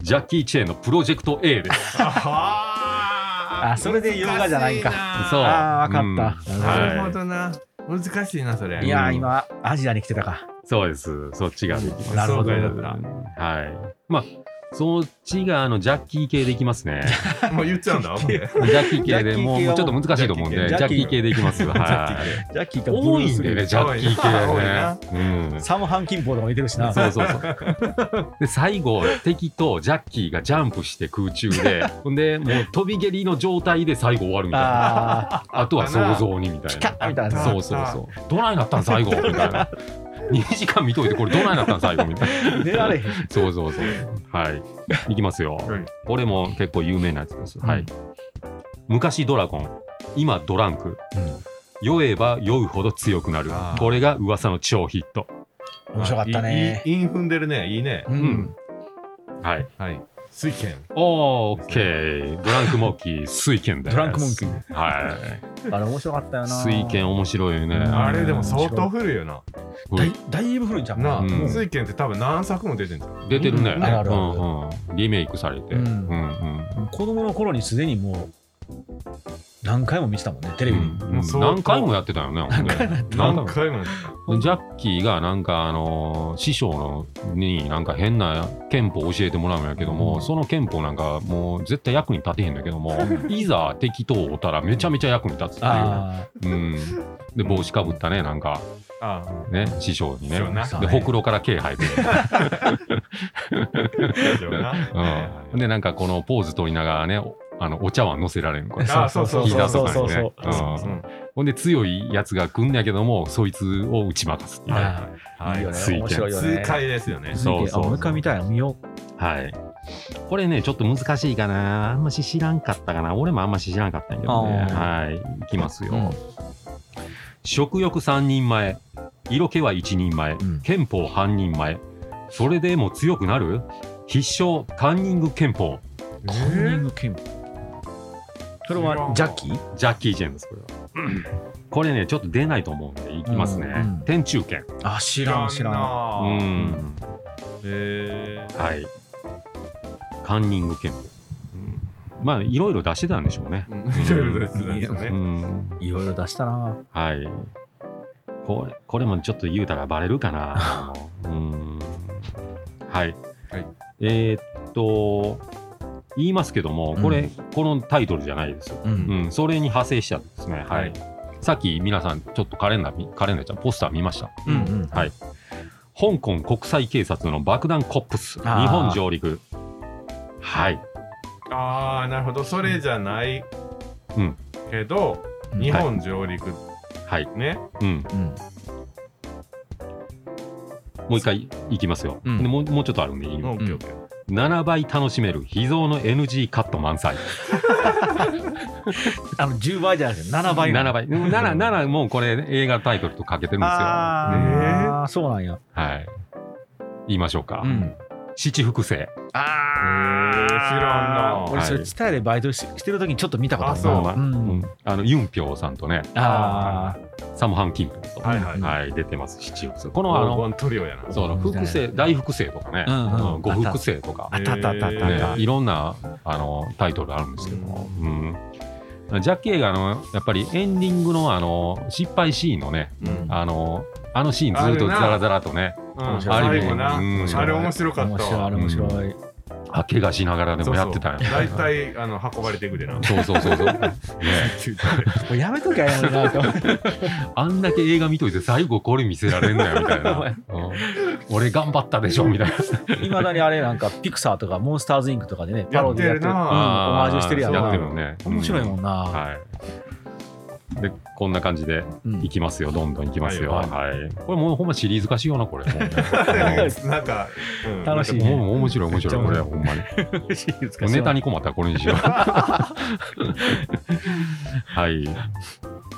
[SPEAKER 3] ジャッキー・チェーンのプロジェクト A です。
[SPEAKER 2] あ
[SPEAKER 1] あそれで洋画じゃないんか
[SPEAKER 3] そう。
[SPEAKER 1] あーわかった
[SPEAKER 3] うん
[SPEAKER 1] な
[SPEAKER 2] なるほ
[SPEAKER 3] は
[SPEAKER 2] どな。難しいな、それ。
[SPEAKER 1] いやー、
[SPEAKER 3] うん
[SPEAKER 1] 今、アジアに来てたか。
[SPEAKER 3] い。そうです。そっちができます。
[SPEAKER 1] なるほど
[SPEAKER 3] はい。まあ、そっちがあのジャッキー系でいきますね。
[SPEAKER 2] もう言っちゃうんだ？
[SPEAKER 3] ジャッキー系でもうちょっと難しいと思うんで、ジ
[SPEAKER 1] ジャッキー
[SPEAKER 3] 系でいきます。は
[SPEAKER 1] ジャッキー
[SPEAKER 3] い。
[SPEAKER 1] か
[SPEAKER 3] 多いんでね、ジャッキー系
[SPEAKER 2] な
[SPEAKER 3] ね。うん。
[SPEAKER 1] サムハンキンポーとか見てるしな。
[SPEAKER 3] そうそうそう。で、最後、敵とジャッキーがジャンプして空中で、ほんで、もう飛び蹴りの状態で最後終わるみたいな。
[SPEAKER 1] あ
[SPEAKER 3] あとは想像にみたいな。
[SPEAKER 1] ッみたいな。
[SPEAKER 3] そうそうそう。どないなったん最後みたいな。2時間見といてこれどないなったん最後みたいな。
[SPEAKER 1] 出られへん。
[SPEAKER 3] そうそうそう。はい。いきますよ。
[SPEAKER 2] はい
[SPEAKER 3] これも結構有名なやつです。
[SPEAKER 1] うん
[SPEAKER 3] はい。昔ドラゴン、今ドランク。酔えば酔うほど強くなるこれが噂の超ヒット。
[SPEAKER 1] 面白かったね。
[SPEAKER 2] いいいい韻踏んでるね。いいね。
[SPEAKER 1] う。
[SPEAKER 3] んはい。
[SPEAKER 2] はい。水拳。
[SPEAKER 3] オーケー。ドランクモンキー、水拳です。
[SPEAKER 1] ドランクモンキー。
[SPEAKER 3] は
[SPEAKER 1] あれ面白かったよ
[SPEAKER 3] い。
[SPEAKER 1] な。
[SPEAKER 3] 水拳面白いよね。
[SPEAKER 1] うん
[SPEAKER 2] あれでも相当古いよな。
[SPEAKER 1] だいだいぶ古いんちゃう
[SPEAKER 2] なあ、
[SPEAKER 3] うん
[SPEAKER 2] 水拳って多分何作も出てんじゃん。
[SPEAKER 3] 出てるね。
[SPEAKER 1] うんあるあるある
[SPEAKER 3] うんうんリメイクされて。
[SPEAKER 1] う
[SPEAKER 3] うんんうん
[SPEAKER 1] 子供の頃にすでにもう何回も見てたもんね、テレビ。に。
[SPEAKER 3] うん。
[SPEAKER 2] もう相当
[SPEAKER 3] 何回もやってたよね。ほんで。
[SPEAKER 2] 何回もやっ
[SPEAKER 3] ジャッキーがなんかあのー師匠のになんか変な憲法を教えてもらうんやけども、
[SPEAKER 1] うん。
[SPEAKER 3] その憲法なんかもう絶対役に立てへんだけども、いざ敵と会ったらめちゃめちゃ役に立つっていう。
[SPEAKER 1] あ
[SPEAKER 3] うん、で帽子かぶったねなんか。ね師匠にね。
[SPEAKER 2] そうな。
[SPEAKER 3] でほくろから毛生えて
[SPEAKER 2] な。
[SPEAKER 3] うん、でなんかこのポーズ取りながらねおあのお茶碗乗せられるこれ
[SPEAKER 2] あそうそう
[SPEAKER 3] 膝とか
[SPEAKER 1] そうそうそう
[SPEAKER 3] うん
[SPEAKER 2] うん
[SPEAKER 3] ほんで強いやつが来んやけどもそいつを打ち負かすっていう
[SPEAKER 2] はい
[SPEAKER 1] いいよね。面白いよね。
[SPEAKER 2] 痛快ですよね。
[SPEAKER 3] そうそう
[SPEAKER 1] あもう一回見たいな、見よ
[SPEAKER 3] はい。これね、ちょっと難しいかな。あんまし知らんかったかな。俺もあんまし知らんかったんやけどね。
[SPEAKER 1] あ
[SPEAKER 3] はい。いきますよ。
[SPEAKER 1] うん
[SPEAKER 3] 食欲三人前、色気は一人前、
[SPEAKER 1] うん
[SPEAKER 3] 憲法半人前。それでも強くなる？必勝カンニング憲法。
[SPEAKER 1] う。カンニング憲法。それはジャッキー
[SPEAKER 3] ジャッキー・ジェームズ、これは。これね、ちょっと出ないと思うんで、いきますね。
[SPEAKER 1] うんうん
[SPEAKER 3] 天中剣。
[SPEAKER 1] あ、知らん、知らん。
[SPEAKER 3] う
[SPEAKER 2] うん。え。
[SPEAKER 3] はい。カンニング憲法。うんまあ、いろいろ出してたんでしょうね。
[SPEAKER 2] うんいろいろですね
[SPEAKER 1] いいよ
[SPEAKER 2] ね
[SPEAKER 3] うん。
[SPEAKER 1] いろいろ出したな。
[SPEAKER 3] はい。これ、これもちょっと言うたらバレるかな。うーん。はい。
[SPEAKER 2] はい
[SPEAKER 3] えーっと、言いますけどもこれ、
[SPEAKER 1] うん。
[SPEAKER 3] このタイトルじゃないですよ、
[SPEAKER 1] う
[SPEAKER 3] うん。ん、それに派生したですね。はい、
[SPEAKER 2] はい。
[SPEAKER 3] さっき皆さんちょっとカレンダーみカレンダーちゃんポスター見ました？
[SPEAKER 1] うんうん。
[SPEAKER 3] はい。香港国際警察の爆弾コップス。日本上陸。はい。
[SPEAKER 2] ああなるほど。それじゃない
[SPEAKER 3] うん。
[SPEAKER 2] けど、
[SPEAKER 1] うん
[SPEAKER 2] 日本上陸。
[SPEAKER 3] はい。
[SPEAKER 2] ね、
[SPEAKER 3] うん。
[SPEAKER 1] うん
[SPEAKER 3] もう一回いきますよ、
[SPEAKER 1] うん。
[SPEAKER 3] でもうもうちょっとあるんでいい
[SPEAKER 2] オッケーオッケー
[SPEAKER 3] 7倍楽しめる秘蔵の NG カット満載。
[SPEAKER 1] あの10倍じゃなくて7倍
[SPEAKER 3] 7倍。うん7 7もうこれ映画タイトルとかけてるんですよ。
[SPEAKER 1] ああそうなんや。
[SPEAKER 3] はい。言いましょうか、
[SPEAKER 1] うん
[SPEAKER 3] 七複製
[SPEAKER 1] あ
[SPEAKER 2] へー。知らんな。
[SPEAKER 1] 俺それ
[SPEAKER 3] はい。
[SPEAKER 1] 伝えでバイトししてる時にちょっと見たことある
[SPEAKER 2] あそう
[SPEAKER 1] な。
[SPEAKER 3] うん。ん。あのユンピョウさんとね。
[SPEAKER 1] あ
[SPEAKER 3] サムハン・キンプと、
[SPEAKER 2] はいはい。
[SPEAKER 3] はい、出てます七複製このあの
[SPEAKER 2] トリオやな。
[SPEAKER 3] その複製大複製とかね、
[SPEAKER 1] うんうん。
[SPEAKER 3] うん。五複製とか。
[SPEAKER 1] あったあったあったた。あ
[SPEAKER 3] ねいろんなあのタイトルあるんですけども、うん。ジャッキー映画のやっぱりエンディングのあの失敗シーンのね
[SPEAKER 2] うん。
[SPEAKER 3] あのあのシーンずっとザラザラとね
[SPEAKER 2] 最後な、
[SPEAKER 3] うん。
[SPEAKER 2] あれ面白かったわ。
[SPEAKER 1] 面白いあれ面白い。
[SPEAKER 3] あ怪我しながらでもやってたんや。
[SPEAKER 2] 大体あの運ばれていくでな
[SPEAKER 3] そうそうそうそう、ね、
[SPEAKER 1] もうやめときゃええのにな
[SPEAKER 3] あんだけ映画見といて最後これ見せられんのやみたいな、うん。俺頑張ったでしょみたいな。い
[SPEAKER 1] まだにあれなんかピクサーとかモンスターズインクとかでねパ
[SPEAKER 2] や
[SPEAKER 1] ロディやってる。
[SPEAKER 2] ってるな
[SPEAKER 1] うん。オマージュしてるやん
[SPEAKER 3] や
[SPEAKER 1] な。
[SPEAKER 3] ってるね。
[SPEAKER 1] 面白いもんな、
[SPEAKER 3] はいでこんな感じで
[SPEAKER 1] うん。
[SPEAKER 3] いきますよ。どんどんいきますよ。は、
[SPEAKER 2] はい。
[SPEAKER 3] これもうほんまシリーズ化しようなこれ。
[SPEAKER 2] なんか、うん。
[SPEAKER 1] 楽しいね。
[SPEAKER 3] もう面白い面白いこれほんまに。ネタに困ったらこれにしよう。はい。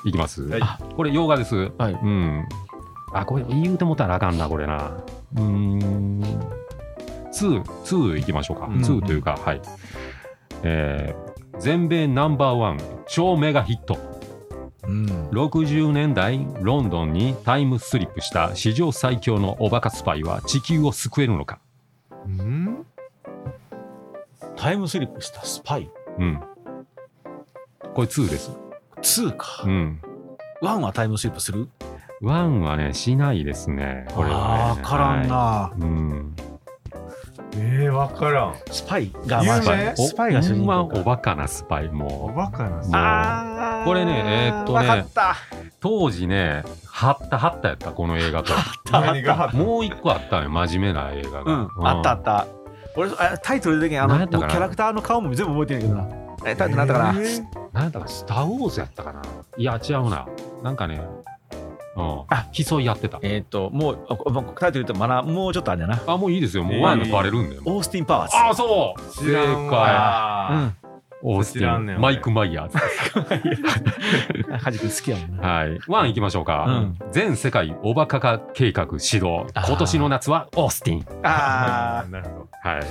[SPEAKER 3] いきます、
[SPEAKER 2] はい。
[SPEAKER 3] あこれ洋画です。
[SPEAKER 1] はい。
[SPEAKER 3] うん。あこれ言うてもたらあかんなこれな。うーん。2、2いきましょうか。
[SPEAKER 2] うん。
[SPEAKER 3] 2というか、はい。えー全米ナンバーワン超メガヒット。
[SPEAKER 1] うん
[SPEAKER 3] 60年代ロンドンにタイムスリップした史上最強のおバカスパイは地球を救えるのか？
[SPEAKER 2] うん？
[SPEAKER 1] タイムスリップしたスパイ？
[SPEAKER 3] うん。これ2です。
[SPEAKER 1] 2か
[SPEAKER 3] うん。
[SPEAKER 1] 1はタイムスリップする
[SPEAKER 3] ？1はね、しないですね。これは、ね。
[SPEAKER 1] 分からんな、
[SPEAKER 3] はい。うん。
[SPEAKER 2] えー、わからん。
[SPEAKER 1] スパイが
[SPEAKER 2] 有名？
[SPEAKER 1] まあスパイが主人
[SPEAKER 3] ほんま
[SPEAKER 1] 公か
[SPEAKER 3] おバカなスパイ
[SPEAKER 2] お
[SPEAKER 3] も
[SPEAKER 2] バカな
[SPEAKER 3] う。
[SPEAKER 1] あー。
[SPEAKER 3] これねえーっとね
[SPEAKER 1] わかった。
[SPEAKER 3] 当時ね、はったはったやった、この映画と。もう一個あったのよ、真面目な映画
[SPEAKER 1] う
[SPEAKER 3] が。
[SPEAKER 1] ん。あったあった。俺あタイトル的にあのキャラクターの顔も全部覚えてるけどな。えタイトルなんだかな、
[SPEAKER 2] えー
[SPEAKER 3] なんやったか、スター・ウォーズやったかな？いや、違うな。なんかね、うん。
[SPEAKER 1] あ
[SPEAKER 3] 競いやってた。
[SPEAKER 1] えっ、ともうタイトル言うとまだもうちょっとあるんだな
[SPEAKER 3] あ、もういいですよ。もう
[SPEAKER 2] えー
[SPEAKER 3] ワンのバレるんで。
[SPEAKER 1] オースティン・パワーズ
[SPEAKER 3] あ、そう
[SPEAKER 2] 知らんわ
[SPEAKER 1] うん
[SPEAKER 3] オースティン、マイク・マイヤーズ。
[SPEAKER 1] はじくん好きやもんな
[SPEAKER 3] はい。ワン行きましょうか。
[SPEAKER 1] うん
[SPEAKER 3] 全世界おバカ化計画始動。
[SPEAKER 1] あー
[SPEAKER 3] 今年の夏はオースティン。
[SPEAKER 1] あ
[SPEAKER 2] なるほど。
[SPEAKER 3] はい。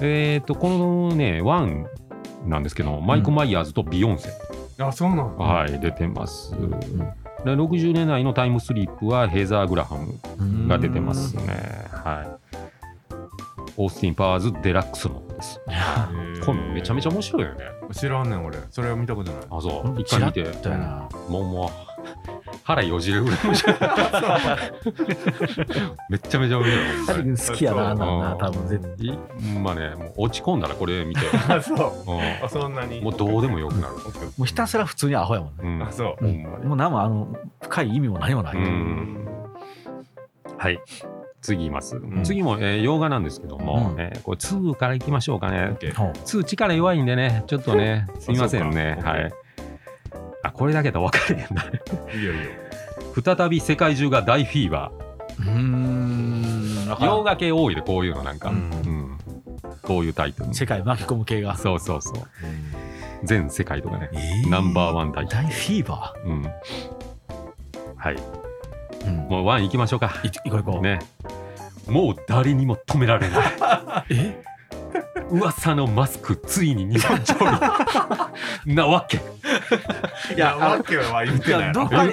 [SPEAKER 3] えっ、と、このね、ワンなんですけど、マイク・マイヤーズとビヨンセ、
[SPEAKER 2] あ、そうなの
[SPEAKER 3] はい、出てます。で60年代のタイムスリップはヘザー・グラハム
[SPEAKER 1] ー
[SPEAKER 3] が出てますね。はい。オースティン・パワーズ・デラックスのです。これめちゃめちゃ面白いよね。
[SPEAKER 2] 知らんねん俺。それは見たことない。
[SPEAKER 3] あ、そう。
[SPEAKER 1] うん
[SPEAKER 3] 一回見て、もうもう、腹よじれるぐらい。めっちゃめちゃ面白い。
[SPEAKER 1] 好きやなあんな多分絶対
[SPEAKER 3] いまあね、もう落ち込んだらこれ見て、
[SPEAKER 2] あ、そう。そんなに。
[SPEAKER 3] んもうどうでもよくなる。
[SPEAKER 1] もうひたすら普通にアホやもんね
[SPEAKER 3] うん
[SPEAKER 2] あ、そう。
[SPEAKER 3] ほん
[SPEAKER 1] もう何もあの深い意味も何もない、
[SPEAKER 3] うんはい。次言います。
[SPEAKER 2] ん
[SPEAKER 3] 次も、えー洋画なんですけども、
[SPEAKER 1] うん
[SPEAKER 3] えーこれ2からいきましょうか
[SPEAKER 2] オッ
[SPEAKER 3] ね。
[SPEAKER 2] ケー
[SPEAKER 1] ほう
[SPEAKER 3] 2力弱いんでね、ちょっとね、すみませんね。はい。あ、これだけだと分かれへんな。
[SPEAKER 2] いいよいいよ。
[SPEAKER 3] 再び世界中が大フィーバ
[SPEAKER 1] うーんわ
[SPEAKER 3] ー。
[SPEAKER 1] からん
[SPEAKER 3] 洋画系多いで、こういうのなんか。
[SPEAKER 2] う
[SPEAKER 3] うんん。こういうタイトル。
[SPEAKER 1] 世界巻き込む系が
[SPEAKER 3] そうそうそう。全世界とかね。
[SPEAKER 1] えー
[SPEAKER 3] ナンバーワンタイトル
[SPEAKER 1] 大フィーバ
[SPEAKER 3] うん。はい。
[SPEAKER 1] ー、うん、
[SPEAKER 3] もうワン行きましょうか。
[SPEAKER 1] い行こう行こう、
[SPEAKER 3] ね。もう誰にも止められない。
[SPEAKER 1] え？
[SPEAKER 3] 噂のマスクついに日本上陸。なわけ。
[SPEAKER 2] いや、わけは言ってない。
[SPEAKER 1] どっ。かに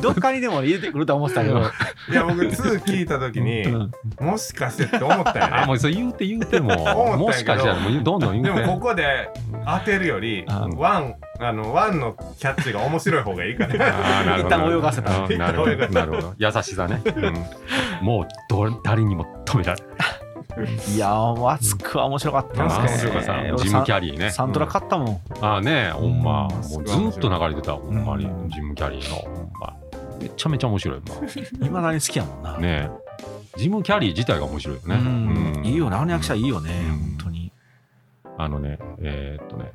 [SPEAKER 1] どっかにでも入れてくると思ってたけど、
[SPEAKER 2] いや、僕、2聞いたときに、
[SPEAKER 1] うん。
[SPEAKER 2] もしかしてって思ったよね。
[SPEAKER 3] あもうそれ言うて言うてももしかしたらもうどんどん言うて
[SPEAKER 2] でも、ここで当てるより、
[SPEAKER 1] あ
[SPEAKER 2] ワン、あの、ワンのキャッチが面白い方がいいかな。
[SPEAKER 3] あーなるほど。
[SPEAKER 1] 一旦泳がせた。
[SPEAKER 3] なるほど。なるほど。優しさね、うん、もうど誰にも止められない
[SPEAKER 1] いやー熱くは面白かった
[SPEAKER 2] マ
[SPEAKER 1] ですね
[SPEAKER 2] スク面白か。った
[SPEAKER 1] 俺
[SPEAKER 3] ジム・キャリーね。
[SPEAKER 1] サントラ買ったもん、
[SPEAKER 3] ああねほんま。
[SPEAKER 1] うん。
[SPEAKER 3] もうずっと流れてたほんまに。
[SPEAKER 1] うん
[SPEAKER 3] ジム・キャリーの。ほん。まめちゃめちゃ面白い
[SPEAKER 1] いまだに好きやもんな、
[SPEAKER 3] なねジム・キャリー自体が面白いよね。
[SPEAKER 1] うん。
[SPEAKER 3] うん。
[SPEAKER 1] いいよね。あの役者いいよね、
[SPEAKER 3] うん。
[SPEAKER 1] 本当に、
[SPEAKER 3] あのねえーっとね。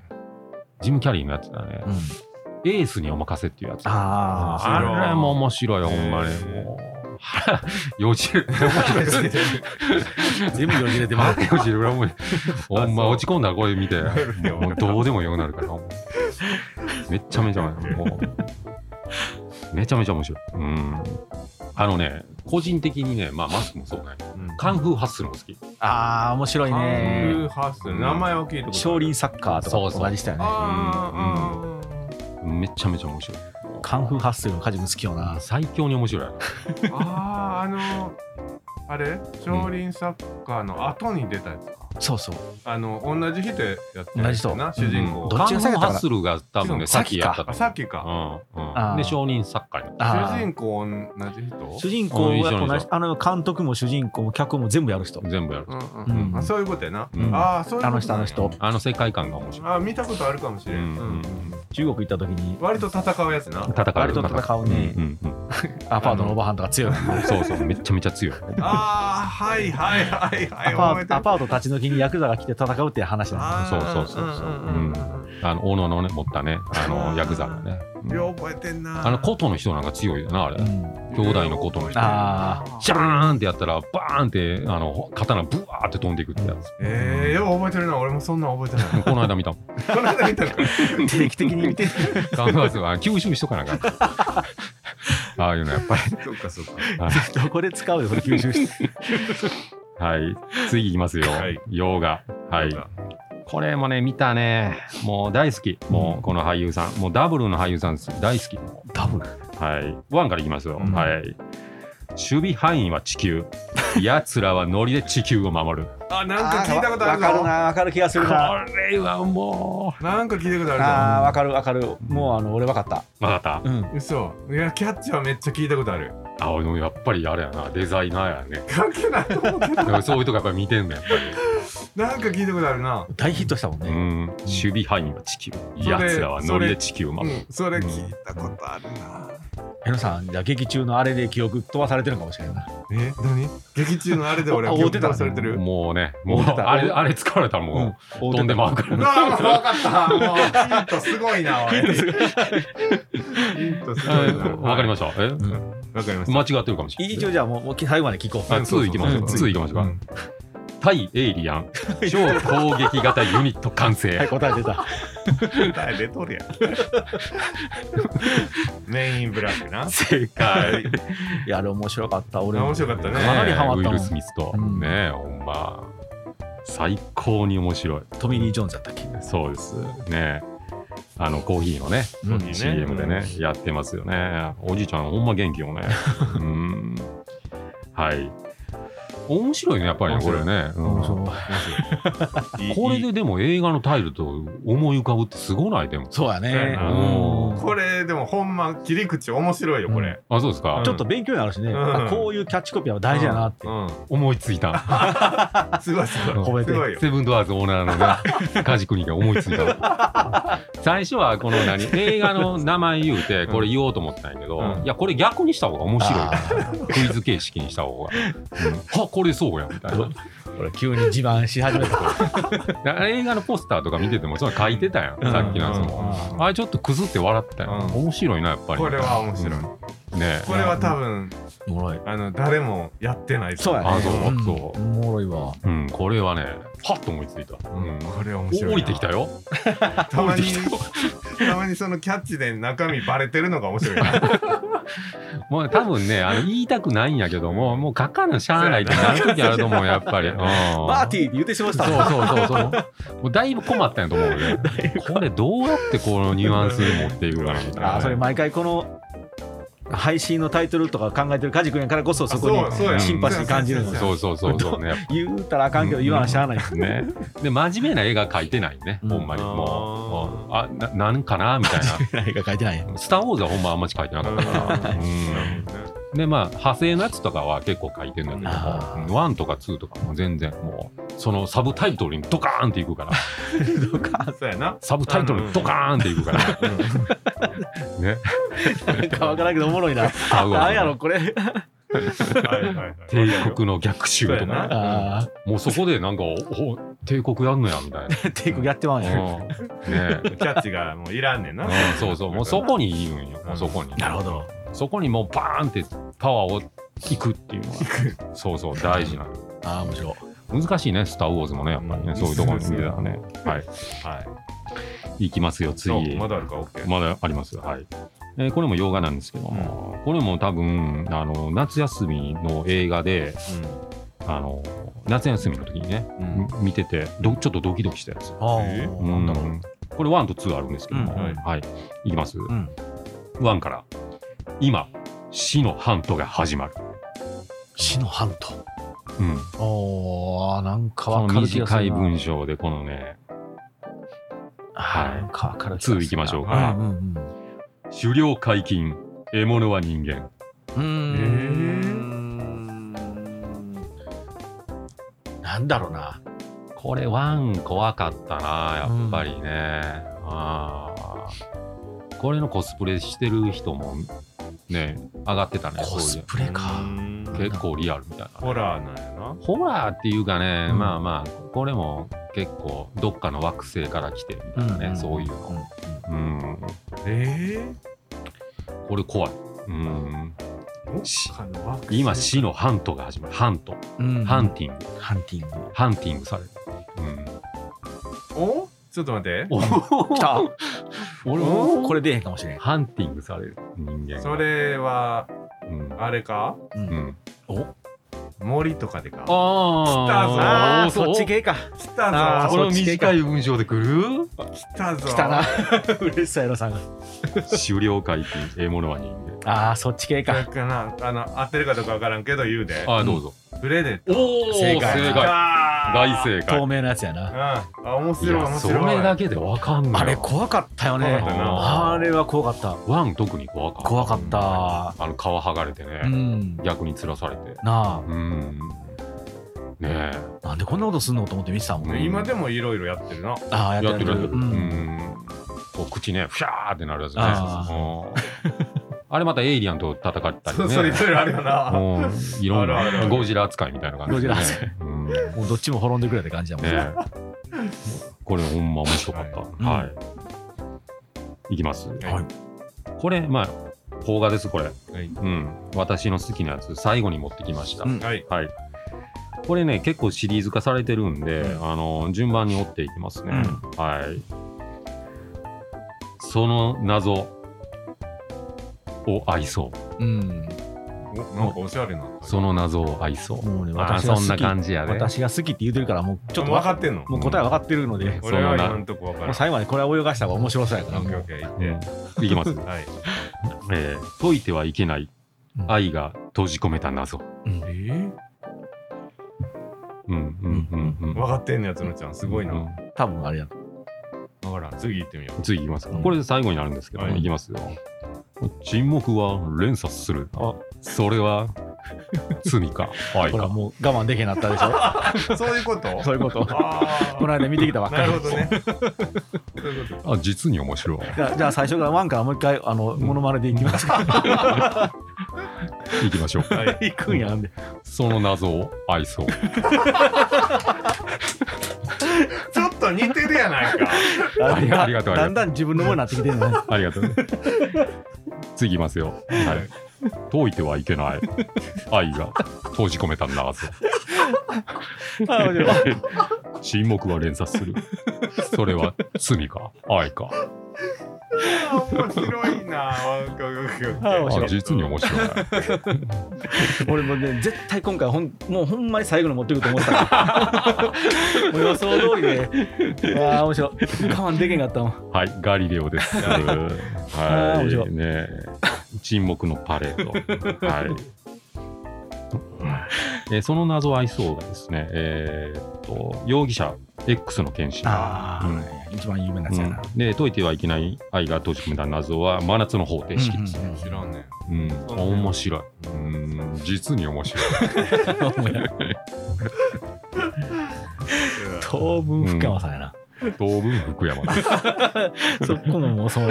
[SPEAKER 3] ジム・キャリーのやつだね。
[SPEAKER 1] うん、
[SPEAKER 3] エースにお任せっていうやつ。
[SPEAKER 1] あ
[SPEAKER 3] あれも面白いよほんまに腹 よじれ
[SPEAKER 1] 全部よじれてます。
[SPEAKER 3] よじれ俺も ほんま落ち込んだらこれ見てもうどうでもよくなるからめっちゃめちゃもうめちゃめちゃ面白い。うん。あのね個人的にねまあマスクもそうねカンフーハッスルも好き。
[SPEAKER 1] ああ面白い
[SPEAKER 2] カン
[SPEAKER 1] ね
[SPEAKER 2] フーハッスル名前は聞いたこ
[SPEAKER 1] 少林サッカーと
[SPEAKER 3] そうそう。
[SPEAKER 1] か同じしたよね
[SPEAKER 3] めちゃめちゃ面白い
[SPEAKER 1] カンフーハッスルのカジ君好きよな。
[SPEAKER 3] 最強に面白い。
[SPEAKER 2] あーあのあれ？少林サッカーの後に出たやつか。
[SPEAKER 1] そうそう。
[SPEAKER 2] あの同じ人やって
[SPEAKER 1] 同じ人。
[SPEAKER 2] な主人公。
[SPEAKER 1] どっ
[SPEAKER 3] カンフー
[SPEAKER 1] ちが先やったかな。
[SPEAKER 3] ハッスルが多分ね
[SPEAKER 1] さっきか
[SPEAKER 3] さっきやった
[SPEAKER 2] さっきか
[SPEAKER 3] うんうん。で少林サッカーに
[SPEAKER 2] 主人公同じ人？
[SPEAKER 1] 主人公
[SPEAKER 3] うん一緒に
[SPEAKER 1] が同じあの監督も主人公も脚本も全部やる人。
[SPEAKER 3] 全部やる
[SPEAKER 2] うん
[SPEAKER 1] うん
[SPEAKER 2] うん。あそういうことやな。
[SPEAKER 3] うん。
[SPEAKER 2] ああそういうこと
[SPEAKER 1] あの人あの人。
[SPEAKER 3] あの世界観が面白い。
[SPEAKER 2] あ見たことあるかもしれん
[SPEAKER 3] うん
[SPEAKER 2] うん
[SPEAKER 1] 中国行った時に。
[SPEAKER 2] 割と戦うやつな。
[SPEAKER 3] 戦う。
[SPEAKER 1] 割と戦うね。
[SPEAKER 3] うんうんうん
[SPEAKER 1] アパートのおばはんとか強い。
[SPEAKER 3] そうそうめちゃめちゃ強い。
[SPEAKER 2] ああはいはいはいはい。
[SPEAKER 1] アパート立ち退きにヤクザが来て戦うっていう話なん
[SPEAKER 2] あー
[SPEAKER 3] そうそうそうそうん
[SPEAKER 2] んん
[SPEAKER 3] あの斧のね持ったねあのヤクザのね。うん。
[SPEAKER 2] よう覚えてんな。
[SPEAKER 3] あの琴の人なんか強いよなあれ。
[SPEAKER 1] うん。
[SPEAKER 3] 兄弟の琴の人。
[SPEAKER 1] あ
[SPEAKER 3] シャーンってやったらバーンってあの刀ブワーって飛んでいくってやつ。
[SPEAKER 2] ええよう覚えてるな。俺もそんなん覚えてない。
[SPEAKER 3] この間見たもん。
[SPEAKER 2] この間見たの
[SPEAKER 1] 定期的に見て
[SPEAKER 3] 考えては吸収しとかなあかん ああいうのやっぱり。
[SPEAKER 2] そうかそうか。
[SPEAKER 1] どこで使う？よそれ吸収して
[SPEAKER 3] はい。次いきますよ。
[SPEAKER 2] はい。
[SPEAKER 3] 洋画。はい。これもね見たね。もう大好き。もうこの俳優さん。もうダブルの俳優さんです大好き。
[SPEAKER 1] ダブル？
[SPEAKER 3] はい。ワンからいきますよ、
[SPEAKER 1] うん。
[SPEAKER 3] はい守備範囲は地球。奴らはノリで地球を守る。
[SPEAKER 2] あなんか聞いたことあるぞ。
[SPEAKER 1] わかるなわかる気がす
[SPEAKER 3] こ
[SPEAKER 1] るな。
[SPEAKER 3] れはも
[SPEAKER 2] なんか聞いたこと
[SPEAKER 1] あー
[SPEAKER 2] あ
[SPEAKER 1] わかるわかる。もうある俺わかった。
[SPEAKER 3] う分かった。
[SPEAKER 1] うん。
[SPEAKER 2] 嘘。いやキャッチはめっちゃ聞いたことある。
[SPEAKER 3] あ俺もやっぱりあれやな。デザイナーやね。
[SPEAKER 2] 関係ないと思
[SPEAKER 3] そういうとこやっぱり見てんだよやっ
[SPEAKER 2] なんか聞いたことあるな。
[SPEAKER 1] 大ヒットしたもん
[SPEAKER 3] ぱり、う
[SPEAKER 1] ね
[SPEAKER 3] ん、守備範囲は地球。
[SPEAKER 2] それ
[SPEAKER 3] 奴らはノリで地球を
[SPEAKER 2] う
[SPEAKER 3] 守る、
[SPEAKER 2] んそれ聞いたことあるな。
[SPEAKER 1] えのさんじゃあ劇中のあれで記憶飛ばされてるかもしれんな。い
[SPEAKER 2] え何？劇中のあれで俺
[SPEAKER 1] あ
[SPEAKER 2] は記憶飛ばされてる
[SPEAKER 3] もうねもうあれあれ使われたらもう、飛んでまうから
[SPEAKER 2] うわーもう分かったもうヒントすごいなヒントすごいな
[SPEAKER 3] わかりました、え
[SPEAKER 1] うん
[SPEAKER 2] わかりました
[SPEAKER 3] 間違ってるかもしれない
[SPEAKER 1] 一応じゃあもうもう最後まで聞こう
[SPEAKER 3] あ2いきましょう
[SPEAKER 1] うん
[SPEAKER 3] 2いきましょうか、
[SPEAKER 2] うん
[SPEAKER 3] 対エイリアン。超攻撃型ユニット完成、
[SPEAKER 1] はい答え出た。
[SPEAKER 2] 誰出とるやん。メインブラックな。
[SPEAKER 3] 正解。
[SPEAKER 1] い。やあれ面白かった俺
[SPEAKER 2] 面白かったね。
[SPEAKER 1] かなりハマったもん。
[SPEAKER 3] ウィル・スミスと、
[SPEAKER 1] うん。
[SPEAKER 3] ねえほんま。最高に面白い。
[SPEAKER 1] トミー・リー・ジョーンズだったっけ？
[SPEAKER 3] そうです。ねあのコーヒーのね、
[SPEAKER 1] うん。
[SPEAKER 2] ね
[SPEAKER 3] CM でね、やってますよね。おじいちゃんほんま元気よね。うん。はい面白いねやっぱりねこれね、うん。
[SPEAKER 1] 面白い。
[SPEAKER 2] いい
[SPEAKER 3] これででも映画のタイルと思い浮かぶってすごない？でも。
[SPEAKER 1] そうやね。
[SPEAKER 2] そう
[SPEAKER 1] ん。
[SPEAKER 2] これでもほんま切り口面白いよこれ、
[SPEAKER 3] あそうですか、
[SPEAKER 2] うん。
[SPEAKER 1] ちょっと勉強になるしね、
[SPEAKER 2] うん。
[SPEAKER 1] あこういうキャッチコピーは大事やなって、
[SPEAKER 2] うん。
[SPEAKER 3] 思いついた。
[SPEAKER 2] すごいすごい。
[SPEAKER 1] 褒めて。
[SPEAKER 2] すごいよ。
[SPEAKER 3] セブンドアーズオーナーのね 梶国が思いついた。最初はこの何？映画の名前言うてこれ言おうと思ったんやけど、
[SPEAKER 2] うん。
[SPEAKER 3] いやこれ逆にした方が面白い
[SPEAKER 1] あ
[SPEAKER 3] クイズ形式にした方が、うん、あこれそうやみたいな。
[SPEAKER 1] 俺急に自慢し始めた
[SPEAKER 3] 映画のポスターとか見ててもそれ書いてたやん、
[SPEAKER 1] うん。
[SPEAKER 3] さっきのやつも、
[SPEAKER 2] うん。
[SPEAKER 3] あれちょっとくずって笑ってたやん、
[SPEAKER 2] うん。
[SPEAKER 3] 面白いなやっぱり。
[SPEAKER 2] これは面白い、
[SPEAKER 3] うん。ね。
[SPEAKER 2] これは多分
[SPEAKER 1] おもろい。
[SPEAKER 2] あの誰もやってない
[SPEAKER 1] そうやね。
[SPEAKER 3] あそう
[SPEAKER 1] う。ん。
[SPEAKER 3] そう
[SPEAKER 1] おもろいわ。
[SPEAKER 3] うん、これはねはっと思いついた、うん
[SPEAKER 2] これは面白いな。
[SPEAKER 3] 降りてきたよ。
[SPEAKER 2] たまに
[SPEAKER 3] た
[SPEAKER 2] まにそのキャッチで中身バレてるのが面白いな
[SPEAKER 3] もう多分ねあの言いたくないんやけどももう書かなしゃあないってなる時あると思うやっぱり、うん、
[SPEAKER 1] マーティーって言ってしました。
[SPEAKER 3] そうそうそうそう。もうだいぶ困ったんやと思うよね。これどうやってこのニュアンスに持っていくかなみたいな
[SPEAKER 1] あそれ毎回この配信のタイトルとか考えてる梶君やからこそそこにシンパシー感じるの。
[SPEAKER 3] そうそうそうそうね
[SPEAKER 1] 言うたらあかんけど言わなしゃあない。
[SPEAKER 3] ね。で真面目な絵が描いてないね、
[SPEAKER 1] うん。
[SPEAKER 3] ほんまにもう。あななんかなみたい
[SPEAKER 1] 何が書いてない。
[SPEAKER 3] な「スター・ウォーズ」はほんまあんまし描いてなかったから、うん、でまあ派生のやつとかは結構書いてるんだけど
[SPEAKER 1] あ
[SPEAKER 3] も1とか2とかも全然もうそのサブタイトルにドカーンっていくから。
[SPEAKER 1] どうか
[SPEAKER 2] そうやな。
[SPEAKER 3] サブタイトルにドカーンっていくから。ね。
[SPEAKER 1] なんかわからんけどおもろいな。
[SPEAKER 3] あうわ。
[SPEAKER 1] なんやろこれ。
[SPEAKER 3] 帝国の逆襲とか。
[SPEAKER 1] あ
[SPEAKER 3] もうそこでなんかおお帝国やんのやみたいな。
[SPEAKER 1] あ 帝国やってまうんや。
[SPEAKER 3] うん。ね。え
[SPEAKER 2] キャッチがもういらんねんな。
[SPEAKER 3] うんそうそう。もうそこにいるんよ、もうそこに。
[SPEAKER 1] なるほど
[SPEAKER 3] そこにもうバーンってパワーをいくっていうのがそうそう大事なの。
[SPEAKER 1] ああ面白い。
[SPEAKER 3] 難しいねスター・ウォーズもねやっぱりね、
[SPEAKER 2] うん
[SPEAKER 3] そういうところに見てたらね。はい。
[SPEAKER 2] はい。
[SPEAKER 3] い。きますよ次。
[SPEAKER 2] まだあるか OK
[SPEAKER 3] まだあります。はい、えーこれも洋画なんですけども、これも多分あの夏休みの映画であの夏休みの時にね、
[SPEAKER 2] うん。
[SPEAKER 3] み見ててどちょっとドキドキしたやつ。
[SPEAKER 1] ああ
[SPEAKER 2] え
[SPEAKER 1] なんだろう。
[SPEAKER 3] うん。これ1と2あるんですけども、
[SPEAKER 1] うん。
[SPEAKER 2] はい。
[SPEAKER 3] はい、いきます、
[SPEAKER 1] うん。
[SPEAKER 3] 1から今死のハントが始まる、
[SPEAKER 1] 死のハント。
[SPEAKER 3] うん、
[SPEAKER 1] おーなんかかる気がす
[SPEAKER 3] 短い文章でこのねはい。
[SPEAKER 1] なんかわかる気がする
[SPEAKER 3] 2いきましょうか、
[SPEAKER 2] はい
[SPEAKER 1] うんうん。
[SPEAKER 3] 狩猟解禁獲物は人間。
[SPEAKER 1] うん。なんだろうな。
[SPEAKER 3] これ1怖かったなやっぱりね、あー。これのコスプレしてる人もね上がってたね
[SPEAKER 1] コスプレか。
[SPEAKER 3] 結構リアルみたいな
[SPEAKER 2] ホラーなんやな。
[SPEAKER 3] ホラーっていうかね、
[SPEAKER 1] うん。
[SPEAKER 3] まあまあこれも結構どっかの惑星から来てみたいなね、
[SPEAKER 1] ん。
[SPEAKER 3] そういう
[SPEAKER 1] うん。
[SPEAKER 3] の、うん、
[SPEAKER 2] え
[SPEAKER 3] これ怖い、うん、今死のハントが始まる。ハント。
[SPEAKER 1] うん。
[SPEAKER 3] ハンティング。
[SPEAKER 1] ハンティング。
[SPEAKER 3] ハンティングされる、
[SPEAKER 2] お？ちょっと待って。
[SPEAKER 3] うん、
[SPEAKER 1] 来た
[SPEAKER 3] 俺
[SPEAKER 2] お
[SPEAKER 3] も
[SPEAKER 1] これ出えへんかもしれん。
[SPEAKER 3] ハンティングされる人間が。
[SPEAKER 2] それは
[SPEAKER 3] うん、
[SPEAKER 2] あれか？
[SPEAKER 1] う
[SPEAKER 3] うん。ん、
[SPEAKER 1] お？
[SPEAKER 2] 森とかでか？
[SPEAKER 3] ああ
[SPEAKER 1] あーそっち系か。
[SPEAKER 2] 来た
[SPEAKER 1] あー
[SPEAKER 2] ぞ
[SPEAKER 3] この短い文章で来る？
[SPEAKER 2] 来たぞ。
[SPEAKER 1] 来たな。嬉しそうやろさん。が
[SPEAKER 3] 狩猟解禁獲物は人
[SPEAKER 1] ああそっち系か。
[SPEAKER 2] だからなあの合ってるかどうかわからんけど言うで。
[SPEAKER 3] 間ああどうぞ、
[SPEAKER 2] プレデター
[SPEAKER 3] おお
[SPEAKER 1] 正解。
[SPEAKER 3] 正解大正解
[SPEAKER 1] 透明なやつやな。
[SPEAKER 2] うん。あ面
[SPEAKER 3] い
[SPEAKER 2] 白い面白い。
[SPEAKER 3] れだけでわかんない
[SPEAKER 1] あれ怖かったよね。あれは怖かった。
[SPEAKER 3] ワン特に怖かった。
[SPEAKER 1] 怖かった。
[SPEAKER 3] あの皮剥がれてね、
[SPEAKER 1] うん。
[SPEAKER 3] 逆につらされて。
[SPEAKER 1] な
[SPEAKER 3] うん。ね
[SPEAKER 1] あなんでこんなことすんのと思って見てたもん。
[SPEAKER 3] うん
[SPEAKER 2] 今でもいろいろやってるな。
[SPEAKER 1] ああ
[SPEAKER 3] えやってる。やってる
[SPEAKER 1] う
[SPEAKER 3] うん。ん。こう口ねフシャーってなるやつね
[SPEAKER 1] あ
[SPEAKER 3] れまたエイリアンと戦ったり
[SPEAKER 2] そうそれい
[SPEAKER 3] ね
[SPEAKER 2] ろいろあるよな。
[SPEAKER 3] うん。いろんなゴジラ扱いみたいな感じで、ね、
[SPEAKER 1] ゴジラ扱い。
[SPEAKER 3] うん。
[SPEAKER 1] もうどっちも滅んでくれって感じだもん
[SPEAKER 3] ね。これほんま面白かった。
[SPEAKER 1] はい
[SPEAKER 3] はい、いきます。
[SPEAKER 2] はい。
[SPEAKER 3] これまあ邦画ですこれ。
[SPEAKER 2] はい。
[SPEAKER 3] うん。私の好きなやつ最後に持ってきました、
[SPEAKER 1] うん。
[SPEAKER 2] はい。
[SPEAKER 3] はい。これね、結構シリーズ化されてるんで、
[SPEAKER 2] うん。
[SPEAKER 3] あの順番に追っていきますね。はい。その謎を愛そう。
[SPEAKER 1] うん。
[SPEAKER 2] おなんかおしゃれな
[SPEAKER 3] その謎を愛そう。
[SPEAKER 1] もうね
[SPEAKER 3] あーそんな
[SPEAKER 1] 私が好き。
[SPEAKER 3] 感じやで。
[SPEAKER 1] 私が好きって言ってるからもうちょっと
[SPEAKER 2] 分
[SPEAKER 1] わか
[SPEAKER 2] かってんの？
[SPEAKER 1] もう答え分かってるので。
[SPEAKER 3] そ
[SPEAKER 2] 俺は
[SPEAKER 3] のな
[SPEAKER 2] 今ん
[SPEAKER 1] 最後までこれは泳がした方が面白そうやからもう。
[SPEAKER 2] オッケーオッケー
[SPEAKER 3] いきます。
[SPEAKER 2] はい。
[SPEAKER 3] えー解いてはいけない
[SPEAKER 1] うん。
[SPEAKER 3] 愛が閉じ込めた謎。
[SPEAKER 1] うん。
[SPEAKER 2] え
[SPEAKER 3] うんうんうんうん。
[SPEAKER 2] 分かってんのやつのちゃんすごいな。
[SPEAKER 3] うん。
[SPEAKER 1] 多分あれや。と
[SPEAKER 2] 分からん。次行ってみよう。
[SPEAKER 3] 次いきます。
[SPEAKER 1] うん。
[SPEAKER 3] これで最後になるんですけど、
[SPEAKER 2] はい。
[SPEAKER 3] い、きますよ。沈黙は連鎖する。
[SPEAKER 1] あ。
[SPEAKER 3] それは罪か。愛か。
[SPEAKER 1] これはもう我慢できへんなったでしょ。
[SPEAKER 2] そういうこと？
[SPEAKER 1] そういうこと。
[SPEAKER 2] あ
[SPEAKER 1] この間見てきたばっ
[SPEAKER 2] あ
[SPEAKER 1] かり。
[SPEAKER 2] なるほどね。そういうこと
[SPEAKER 3] あ実に面白い。
[SPEAKER 1] じゃあじゃあ最初からワンからもう一回あのモノマネでいきますか。
[SPEAKER 3] いきましょう。
[SPEAKER 2] はい
[SPEAKER 1] いくんやんで。
[SPEAKER 3] その謎を愛そう。
[SPEAKER 2] ちょっと似てるやないか
[SPEAKER 3] ありがとうありがとう
[SPEAKER 1] だんだん自分のものになってきてるのね
[SPEAKER 3] ありがとう。次いきますよ。はい。解いてはいけない愛が閉じ込めた謎。
[SPEAKER 1] あ面白い
[SPEAKER 3] 沈黙は連鎖する。それは罪か愛か。
[SPEAKER 2] 面白いな。
[SPEAKER 3] 実に面白い。
[SPEAKER 1] 俺もね絶対今回ほんもうほんまに最後に持ってくると思ってた。か らもう予想通りでわあ面白い。我慢できへんかったもん。
[SPEAKER 3] はい、ガリレオです。はい。い、ね。沈黙のパレード。はい。えーその謎を愛そうがですね、えーっと容疑者 X の検診。
[SPEAKER 1] ああ、
[SPEAKER 3] うん
[SPEAKER 1] 一番有名なやつやな。
[SPEAKER 3] で解いてはいけない愛が閉じ込めた謎は真夏の方程式です、
[SPEAKER 1] うんうん
[SPEAKER 2] 知らんね
[SPEAKER 3] うん。面白い。うん。実に面白い。
[SPEAKER 1] 当分福山さんやな。
[SPEAKER 3] 当分福山です。
[SPEAKER 1] そこのもうそう。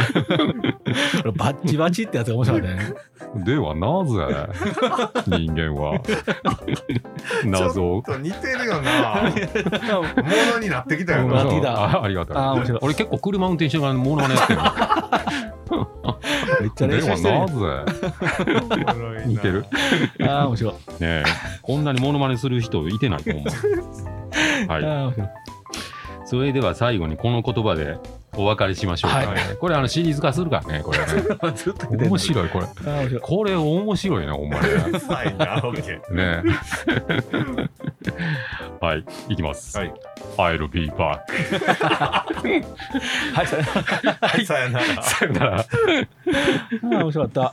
[SPEAKER 1] 俺バッチバチってやつが面白かったね。
[SPEAKER 3] ではなぜ？人間は。謎。を
[SPEAKER 2] ちょっと似てるよな。ものになってきたよ
[SPEAKER 1] な。
[SPEAKER 2] な
[SPEAKER 1] ってきた。
[SPEAKER 3] あありがとう
[SPEAKER 1] あー面白い。
[SPEAKER 3] 俺結構車運転しながらモノマネやってる
[SPEAKER 1] めっちゃ
[SPEAKER 3] では
[SPEAKER 1] 練習してる。やん。
[SPEAKER 3] なぜ？似てる？
[SPEAKER 1] ああ、面白い。
[SPEAKER 3] ねえ。こんなにモノマネする人いてないと思う。はい。
[SPEAKER 1] ああ、面白い。
[SPEAKER 3] それでは最後にこの言葉でお別れしましょうか、
[SPEAKER 1] はい。
[SPEAKER 3] これあのシリーズ化するからねこれね。面白いこれ。これ面白いなほんまに
[SPEAKER 2] はい。なオッケー
[SPEAKER 3] ね。はい いきます、
[SPEAKER 2] はい。
[SPEAKER 3] I'll be back
[SPEAKER 1] はい、さよなら。
[SPEAKER 2] はいさよなら。
[SPEAKER 3] さよなら
[SPEAKER 1] ああ、面白かった。